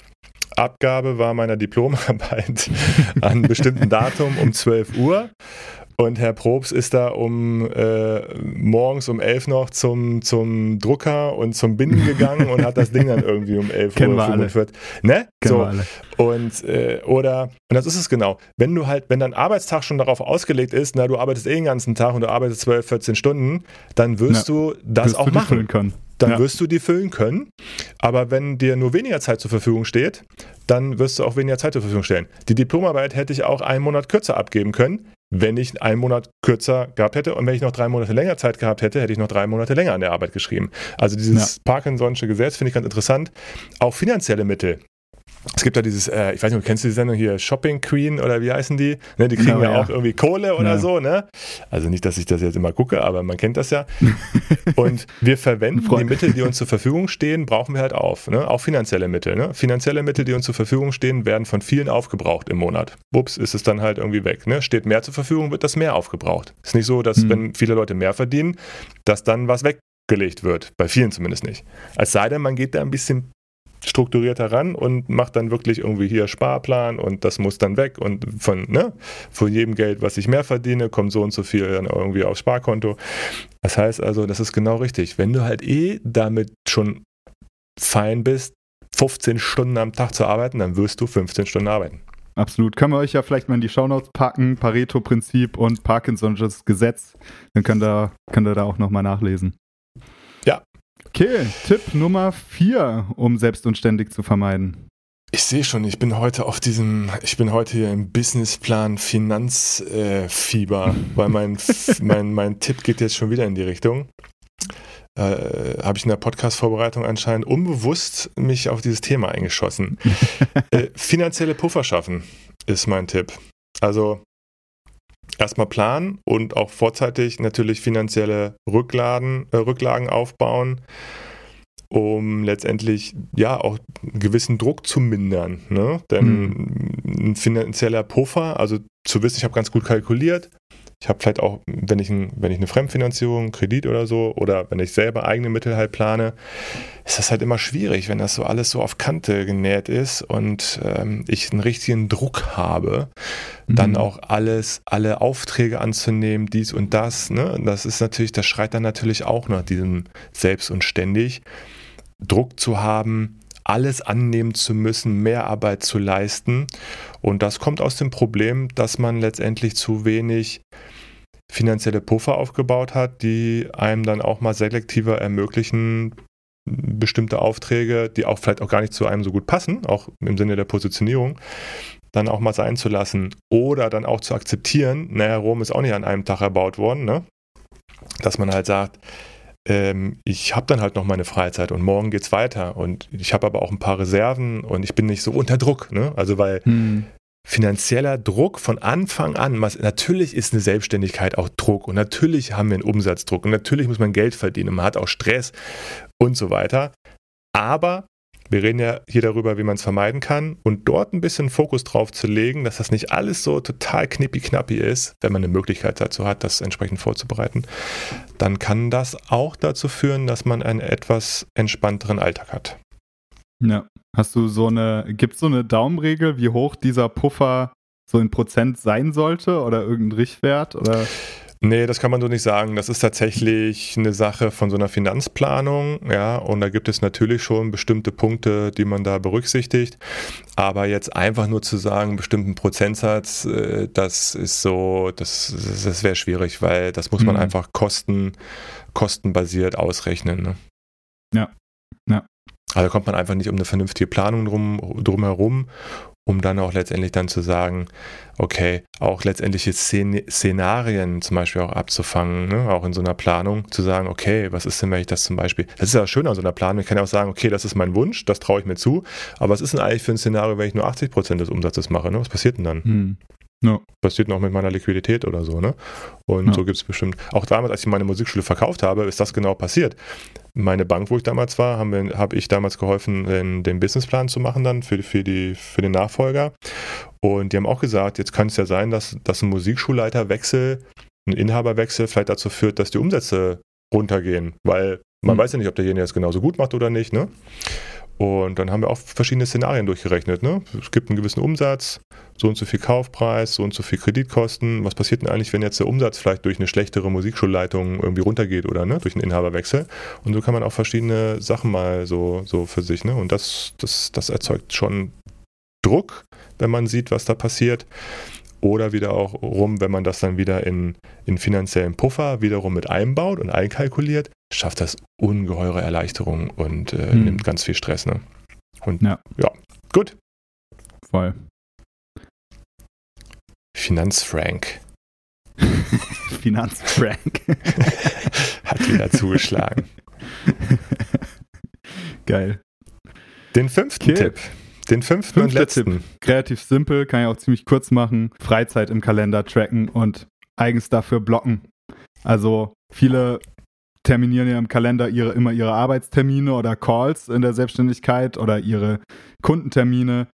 Abgabe war meiner Diplomarbeit (laughs) an einem bestimmten Datum um 12 Uhr. Und Herr Probst ist da um äh, morgens um 11 noch zum, zum Drucker und zum Binden gegangen und hat das Ding dann irgendwie um 11 Kennen Uhr 45. Ne? Kennen so. alle. Und äh, oder, und das ist es genau, wenn du halt, wenn dein Arbeitstag schon darauf ausgelegt ist, na, du arbeitest eh den ganzen Tag und du arbeitest 12, 14 Stunden, dann wirst ja. du das wirst auch du machen. Können. Dann ja. wirst du die füllen können. Aber wenn dir nur weniger Zeit zur Verfügung steht, dann wirst du auch weniger Zeit zur Verfügung stellen. Die Diplomarbeit hätte ich auch einen Monat kürzer abgeben können wenn ich einen Monat kürzer gehabt hätte und wenn ich noch drei Monate länger Zeit gehabt hätte, hätte ich noch drei Monate länger an der Arbeit geschrieben. Also dieses ja. Parkinson'sche Gesetz finde ich ganz interessant. Auch finanzielle Mittel es gibt da dieses, äh, ich weiß nicht, kennst du die Sendung hier, Shopping Queen oder wie heißen die? Ne, die kriegen ja, ja, auch irgendwie Kohle oder ja. so, ne? Also nicht, dass ich das jetzt immer gucke, aber man kennt das ja. (laughs) Und wir verwenden die Mittel, die uns zur Verfügung stehen, brauchen wir halt auf. Ne? Auch finanzielle Mittel. Ne? Finanzielle Mittel, die uns zur Verfügung stehen, werden von vielen aufgebraucht im Monat. Ups, ist es dann halt irgendwie weg. Ne? Steht mehr zur Verfügung, wird das mehr aufgebraucht. Ist nicht so, dass mhm. wenn viele Leute mehr verdienen, dass dann was weggelegt wird. Bei vielen zumindest nicht. Es sei denn, man geht da ein bisschen strukturierter ran und macht dann wirklich irgendwie hier Sparplan und das muss dann weg und von, ne, von jedem Geld, was ich mehr verdiene, kommt so und so viel dann irgendwie aufs Sparkonto. Das heißt also, das ist genau richtig. Wenn du halt eh damit schon fein bist, 15 Stunden am Tag zu arbeiten, dann wirst du 15 Stunden arbeiten. Absolut. Können wir euch ja vielleicht mal in die Shownotes packen, Pareto-Prinzip und Parkinson's Gesetz. Dann könnt ihr, könnt ihr da auch nochmal nachlesen. Okay, Tipp Nummer vier, um selbstunständig zu vermeiden. Ich sehe schon, ich bin heute auf diesem, ich bin heute hier im Businessplan Finanzfieber, äh, weil mein, (laughs) mein, mein Tipp geht jetzt schon wieder in die Richtung. Äh, Habe ich in der Podcast-Vorbereitung anscheinend unbewusst mich auf dieses Thema eingeschossen. (laughs) äh, finanzielle Puffer schaffen ist mein Tipp. Also erstmal planen und auch vorzeitig natürlich finanzielle Rücklagen, äh, Rücklagen aufbauen. um letztendlich ja auch einen gewissen Druck zu mindern. Ne? Denn mhm. ein finanzieller Puffer, also zu wissen, ich habe ganz gut kalkuliert, ich habe vielleicht auch, wenn ich, ein, wenn ich eine Fremdfinanzierung, Kredit oder so, oder wenn ich selber eigene Mittel halt plane, ist das halt immer schwierig, wenn das so alles so auf Kante genäht ist und ähm, ich einen richtigen Druck habe, mhm. dann auch alles, alle Aufträge anzunehmen, dies und das. Ne? Das ist natürlich, das schreit dann natürlich auch nach diesem Selbst und ständig. Druck zu haben, alles annehmen zu müssen, mehr Arbeit zu leisten. Und das kommt aus dem Problem, dass man letztendlich zu wenig finanzielle Puffer aufgebaut hat, die einem dann auch mal selektiver ermöglichen, bestimmte Aufträge, die auch vielleicht auch gar nicht zu einem so gut passen, auch im Sinne der Positionierung, dann auch mal sein zu lassen oder dann auch zu akzeptieren, naja, Rom ist auch nicht an einem Tag erbaut worden, ne? dass man halt sagt, ähm, ich habe dann halt noch meine Freizeit und morgen geht's weiter und ich habe aber auch ein paar Reserven und ich bin nicht so unter Druck, ne? Also weil hm. Finanzieller Druck von Anfang an, natürlich ist eine Selbstständigkeit auch Druck und natürlich haben wir einen Umsatzdruck und natürlich muss man Geld verdienen, man hat auch Stress und so weiter. Aber wir reden ja hier darüber, wie man es vermeiden kann und dort ein bisschen Fokus drauf zu legen, dass das nicht alles so total knippi-knappi ist, wenn man eine Möglichkeit dazu hat, das entsprechend vorzubereiten, dann kann das auch dazu führen, dass man einen etwas entspannteren Alltag hat. Ja. Hast du so eine, gibt es so eine Daumenregel, wie hoch dieser Puffer so in Prozent sein sollte oder irgendein Richtwert? Oder? Nee, das kann man so nicht sagen. Das ist tatsächlich eine Sache von so einer Finanzplanung, ja, und da gibt es natürlich schon bestimmte Punkte, die man da berücksichtigt. Aber jetzt einfach nur zu sagen, einen bestimmten Prozentsatz, äh, das ist so, das, das wäre schwierig, weil das muss man mhm. einfach kosten, kostenbasiert ausrechnen. Ne? Ja. Also kommt man einfach nicht um eine vernünftige Planung drum, drum herum um dann auch letztendlich dann zu sagen, okay, auch letztendliche Szenarien zum Beispiel auch abzufangen, ne? auch in so einer Planung, zu sagen, okay, was ist denn, wenn ich das zum Beispiel, das ist ja schön an so einer Planung, ich kann ja auch sagen, okay, das ist mein Wunsch, das traue ich mir zu, aber was ist denn eigentlich für ein Szenario, wenn ich nur 80 Prozent des Umsatzes mache, ne? was passiert denn dann? Hm. Ja. Passiert noch mit meiner Liquidität oder so, ne? Und ja. so gibt es bestimmt. Auch damals, als ich meine Musikschule verkauft habe, ist das genau passiert. Meine Bank, wo ich damals war, habe hab ich damals geholfen, den, den, Businessplan zu machen dann für, für, die, für den Nachfolger. Und die haben auch gesagt, jetzt kann es ja sein, dass, dass ein Musikschulleiterwechsel, ein Inhaberwechsel vielleicht dazu führt, dass die Umsätze runtergehen, weil man mhm. weiß ja nicht, ob derjenige das genauso gut macht oder nicht, ne? Und dann haben wir auch verschiedene Szenarien durchgerechnet. Ne? Es gibt einen gewissen Umsatz, so und so viel Kaufpreis, so und so viel Kreditkosten. Was passiert denn eigentlich, wenn jetzt der Umsatz vielleicht durch eine schlechtere Musikschulleitung irgendwie runtergeht oder ne? durch einen Inhaberwechsel? Und so kann man auch verschiedene Sachen mal so, so für sich. Ne? Und das, das, das erzeugt schon Druck, wenn man sieht, was da passiert. Oder wieder auch rum, wenn man das dann wieder in, in finanziellen Puffer wiederum mit einbaut und einkalkuliert, schafft das ungeheure Erleichterung und äh, hm. nimmt ganz viel Stress. Ne? Und ja. ja, gut. Voll. Finanzfrank. (laughs) Finanzfrank. (laughs) Hat wieder zugeschlagen. (laughs) Geil. Den fünften okay. Tipp. Den fünften Fünfter und letzten. Tipp. Kreativ simpel, kann ich auch ziemlich kurz machen. Freizeit im Kalender tracken und eigens dafür blocken. Also viele terminieren ja im Kalender ihre, immer ihre Arbeitstermine oder Calls in der Selbstständigkeit oder ihre Kundentermine.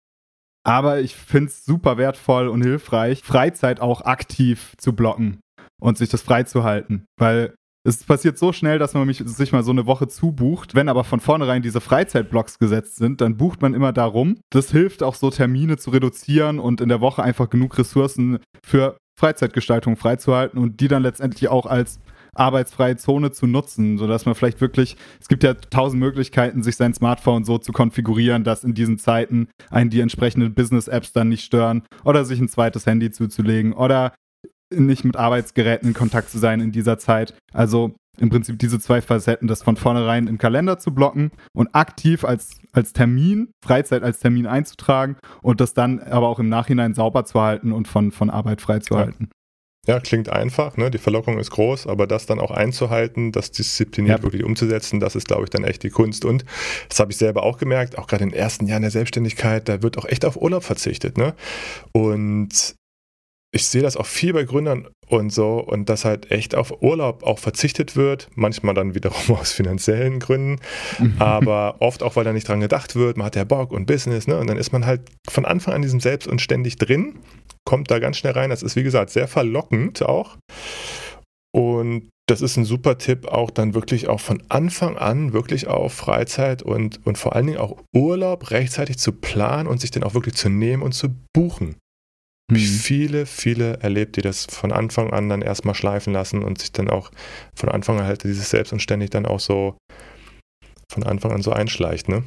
Aber ich finde es super wertvoll und hilfreich, Freizeit auch aktiv zu blocken und sich das freizuhalten. Weil es passiert so schnell, dass man mich, sich mal so eine Woche zubucht. Wenn aber von vornherein diese Freizeitblocks gesetzt sind, dann bucht man immer darum. Das hilft auch so Termine zu reduzieren und in der Woche einfach genug Ressourcen für Freizeitgestaltung freizuhalten und die dann letztendlich auch als arbeitsfreie Zone zu nutzen, sodass man vielleicht wirklich, es gibt ja tausend Möglichkeiten, sich sein Smartphone so zu konfigurieren, dass in diesen Zeiten einen die entsprechenden Business-Apps dann nicht stören oder sich ein zweites Handy zuzulegen oder nicht mit Arbeitsgeräten in Kontakt zu sein in dieser Zeit. Also im Prinzip diese zwei Facetten, das von vornherein im Kalender zu blocken und aktiv als, als Termin, Freizeit als Termin einzutragen und das dann aber auch im Nachhinein sauber zu halten und von, von Arbeit freizuhalten. Ja. ja, klingt einfach, ne? die Verlockung ist groß, aber das dann auch einzuhalten, das diszipliniert ja. wirklich umzusetzen, das ist, glaube ich, dann echt die Kunst. Und das habe ich selber auch gemerkt, auch gerade in den ersten Jahren der Selbstständigkeit, da wird auch echt auf Urlaub verzichtet. Ne? Und ich sehe das auch viel bei Gründern und so und dass halt echt auf Urlaub auch verzichtet wird, manchmal dann wiederum (laughs) aus finanziellen Gründen, aber oft auch, weil da nicht dran gedacht wird, man hat ja Bock und Business, ne? Und dann ist man halt von Anfang an diesem Selbst und ständig drin, kommt da ganz schnell rein. Das ist, wie gesagt, sehr verlockend auch. Und das ist ein super Tipp, auch dann wirklich auch von Anfang an wirklich auf Freizeit und, und vor allen Dingen auch Urlaub rechtzeitig zu planen und sich den auch wirklich zu nehmen und zu buchen. Mhm. Viele, viele erlebt, die das von Anfang an dann erstmal schleifen lassen und sich dann auch von Anfang an halt dieses Selbst und ständig dann auch so von Anfang an so einschleicht, ne?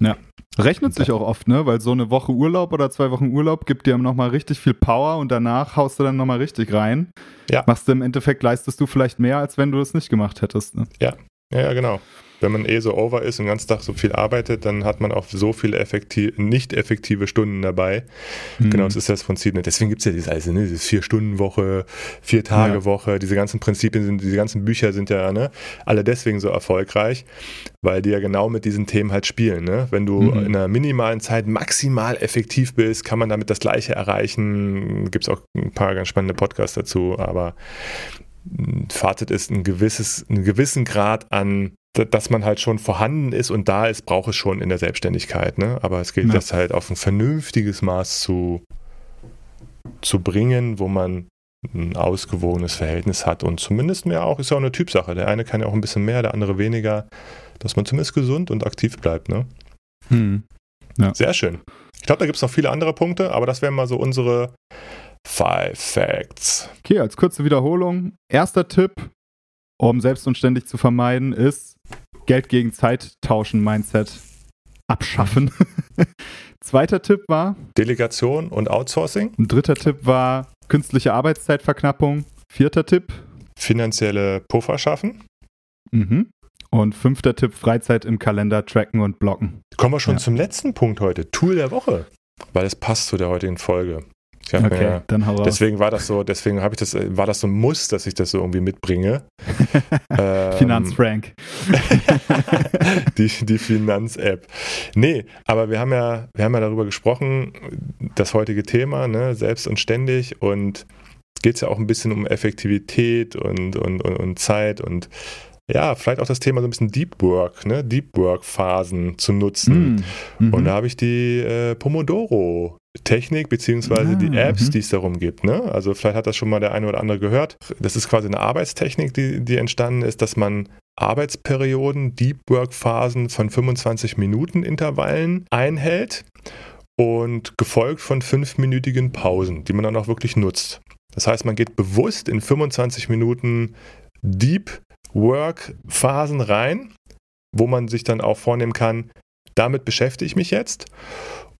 Ja. Rechnet sich auch oft, ne? Weil so eine Woche Urlaub oder zwei Wochen Urlaub gibt dir nochmal richtig viel Power und danach haust du dann nochmal richtig rein. Ja. Machst du im Endeffekt, leistest du vielleicht mehr, als wenn du das nicht gemacht hättest. Ne? Ja, ja, genau wenn man eh so over ist und den ganzen Tag so viel arbeitet, dann hat man auch so viele effektiv, nicht effektive Stunden dabei. Mhm. Genau, das ist das Prinzip. Deswegen gibt es ja dieses, also, ne, dieses Vier-Stunden-Woche, Vier-Tage-Woche, ja. diese ganzen Prinzipien, sind, diese ganzen Bücher sind ja ne, alle deswegen so erfolgreich, weil die ja genau mit diesen Themen halt spielen. Ne? Wenn du mhm. in einer minimalen Zeit maximal effektiv bist, kann man damit das Gleiche erreichen. Gibt es auch ein paar ganz spannende Podcasts dazu, aber Fazit ist ein gewisses, einen gewissen Grad an dass man halt schon vorhanden ist und da ist, braucht es schon in der Selbstständigkeit. Ne? Aber es gilt, ja. das halt auf ein vernünftiges Maß zu, zu bringen, wo man ein ausgewogenes Verhältnis hat und zumindest mehr auch, ist ja auch eine Typsache. Der eine kann ja auch ein bisschen mehr, der andere weniger, dass man zumindest gesund und aktiv bleibt. Ne? Hm. Ja. Sehr schön. Ich glaube, da gibt es noch viele andere Punkte, aber das wären mal so unsere Five Facts. Okay, als kurze Wiederholung. Erster Tipp, um selbst und ständig zu vermeiden, ist Geld gegen Zeit tauschen Mindset abschaffen. (laughs) Zweiter Tipp war Delegation und Outsourcing. Ein dritter Tipp war künstliche Arbeitszeitverknappung. Vierter Tipp finanzielle Puffer schaffen. Mhm. Und fünfter Tipp Freizeit im Kalender tracken und blocken. Kommen wir schon ja. zum letzten Punkt heute, Tool der Woche, weil es passt zu der heutigen Folge. Okay, mir, dann hau raus. Deswegen war das so, deswegen habe ich das, war das so ein Muss, dass ich das so irgendwie mitbringe. (laughs) ähm, Finanzfrank. (laughs) die die Finanz-App. Nee, aber wir haben ja, wir haben ja darüber gesprochen, das heutige Thema, ne, selbst und ständig und geht es ja auch ein bisschen um Effektivität und, und, und, und Zeit und ja, vielleicht auch das Thema so ein bisschen Deep Work, ne? Deep Work Phasen zu nutzen. Mm, und da habe ich die äh, Pomodoro Technik beziehungsweise ah, die Apps, mhm. die es darum gibt. Ne? Also vielleicht hat das schon mal der eine oder andere gehört. Das ist quasi eine Arbeitstechnik, die, die entstanden ist, dass man Arbeitsperioden, Deep Work Phasen von 25 Minuten Intervallen einhält und gefolgt von fünfminütigen Pausen, die man dann auch wirklich nutzt. Das heißt, man geht bewusst in 25 Minuten Deep Work-Phasen rein, wo man sich dann auch vornehmen kann, damit beschäftige ich mich jetzt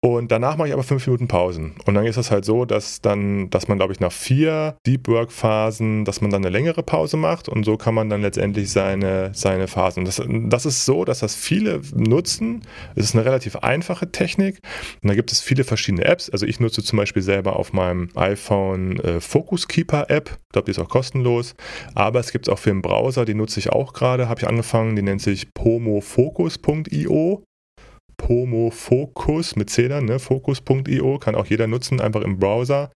und danach mache ich aber fünf Minuten Pausen. Und dann ist es halt so, dass dann, dass man, glaube ich, nach vier Deep Work Phasen, dass man dann eine längere Pause macht und so kann man dann letztendlich seine, seine Phasen. Das, das ist so, dass das viele nutzen. Es ist eine relativ einfache Technik. Und da gibt es viele verschiedene Apps. Also ich nutze zum Beispiel selber auf meinem iPhone äh, Focus Keeper App. Ich glaube, die ist auch kostenlos. Aber es gibt es auch für den Browser, die nutze ich auch gerade, habe ich angefangen. Die nennt sich pomofocus.io. Pomo Focus mit C dann, ne? Focus.io, kann auch jeder nutzen, einfach im Browser.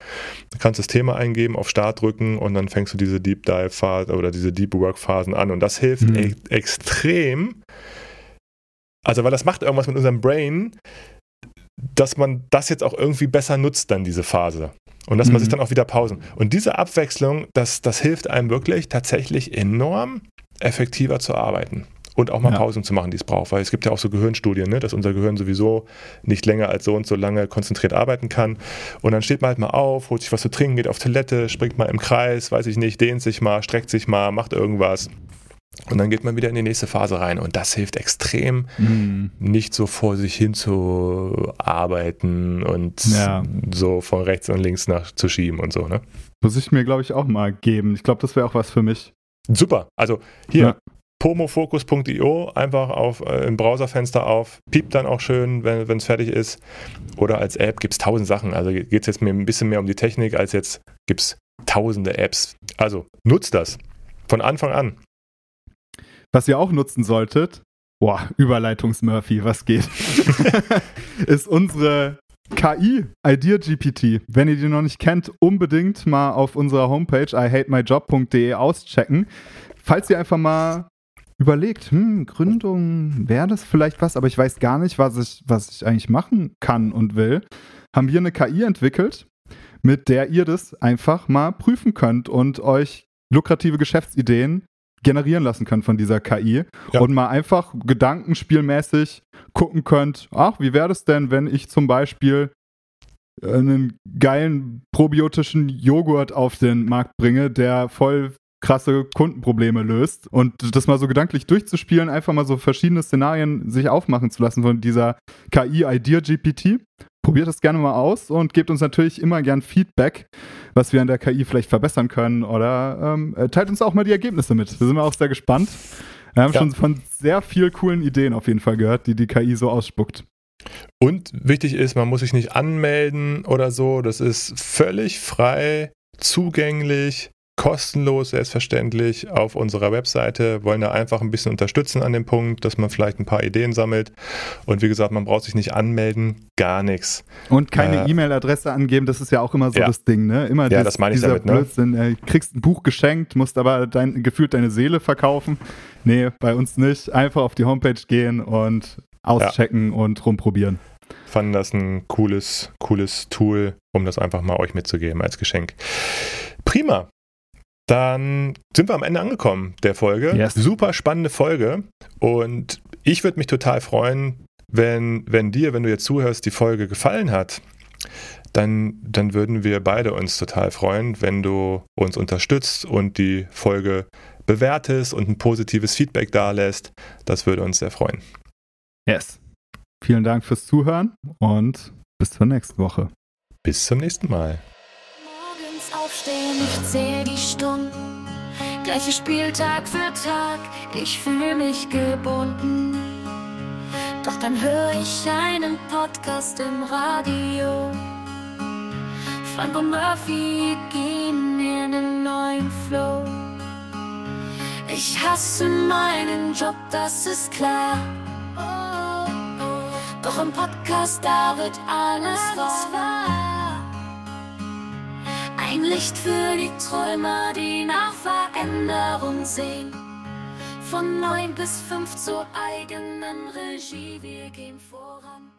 Du kannst das Thema eingeben, auf Start drücken und dann fängst du diese Deep Dive Phase oder diese Deep Work Phasen an und das hilft mhm. e extrem. Also, weil das macht irgendwas mit unserem Brain, dass man das jetzt auch irgendwie besser nutzt, dann diese Phase. Und dass man sich mhm. dann auch wieder pausen. Und diese Abwechslung, das, das hilft einem wirklich tatsächlich enorm effektiver zu arbeiten und auch mal ja. Pausen zu machen, die es braucht. Weil es gibt ja auch so Gehirnstudien, ne, dass unser Gehirn sowieso nicht länger als so und so lange konzentriert arbeiten kann. Und dann steht man halt mal auf, holt sich was zu trinken, geht auf Toilette, springt mal im Kreis, weiß ich nicht, dehnt sich mal, streckt sich mal, macht irgendwas. Und dann geht man wieder in die nächste Phase rein. Und das hilft extrem, mhm. nicht so vor sich hin zu arbeiten und ja. so von rechts und links nach zu schieben und so. Ne? Muss ich mir, glaube ich, auch mal geben. Ich glaube, das wäre auch was für mich. Super. Also hier, ja pomofocus.io einfach auf, äh, im Browserfenster auf, piept dann auch schön, wenn es fertig ist. Oder als App gibt es tausend Sachen. Also geht es jetzt mir ein bisschen mehr um die Technik, als jetzt gibt es tausende Apps. Also nutzt das von Anfang an. Was ihr auch nutzen solltet, boah, Überleitungs-Murphy, was geht, (laughs) (laughs) ist unsere KI, IdeaGPT. Wenn ihr die noch nicht kennt, unbedingt mal auf unserer Homepage ihatemyjob.de auschecken. Falls ihr einfach mal überlegt, hm, Gründung, wäre das vielleicht was, aber ich weiß gar nicht, was ich, was ich eigentlich machen kann und will, haben wir eine KI entwickelt, mit der ihr das einfach mal prüfen könnt und euch lukrative Geschäftsideen generieren lassen könnt von dieser KI ja. und mal einfach gedankenspielmäßig gucken könnt, ach, wie wäre das denn, wenn ich zum Beispiel einen geilen probiotischen Joghurt auf den Markt bringe, der voll krasse Kundenprobleme löst und das mal so gedanklich durchzuspielen, einfach mal so verschiedene Szenarien sich aufmachen zu lassen von dieser KI Idea GPT. Probiert das gerne mal aus und gebt uns natürlich immer gern Feedback, was wir an der KI vielleicht verbessern können oder ähm, äh, teilt uns auch mal die Ergebnisse mit. Da sind wir auch sehr gespannt. Wir haben ja. schon von sehr vielen coolen Ideen auf jeden Fall gehört, die die KI so ausspuckt. Und wichtig ist, man muss sich nicht anmelden oder so. Das ist völlig frei, zugänglich kostenlos, selbstverständlich, auf unserer Webseite. Wollen da einfach ein bisschen unterstützen an dem Punkt, dass man vielleicht ein paar Ideen sammelt. Und wie gesagt, man braucht sich nicht anmelden, gar nichts. Und keine äh, E-Mail-Adresse angeben, das ist ja auch immer so ja. das Ding, ne? Immer ja, dies, das meine ich damit, ne? Blödsinn. Äh, kriegst ein Buch geschenkt, musst aber dein, gefühlt deine Seele verkaufen. Nee, bei uns nicht. Einfach auf die Homepage gehen und auschecken ja. und rumprobieren fanden das ein cooles, cooles Tool, um das einfach mal euch mitzugeben als Geschenk. Prima. Dann sind wir am Ende angekommen der Folge. Yes. Super spannende Folge. Und ich würde mich total freuen, wenn, wenn dir, wenn du jetzt zuhörst, die Folge gefallen hat. Dann, dann würden wir beide uns total freuen, wenn du uns unterstützt und die Folge bewertest und ein positives Feedback dalässt. Das würde uns sehr freuen. Yes. Vielen Dank fürs Zuhören und bis zur nächsten Woche. Bis zum nächsten Mal aufstehen, ich zähl die Stunden. Gleiche Spieltag für Tag, ich fühle mich gebunden. Doch dann höre ich einen Podcast im Radio. Frank und Murphy gehen in einen neuen Flow. Ich hasse meinen Job, das ist klar. Doch im Podcast, da wird alles wahr. Ein Licht für die Träumer, die nach Veränderung sehen. Von neun bis fünf zur eigenen Regie, wir gehen voran.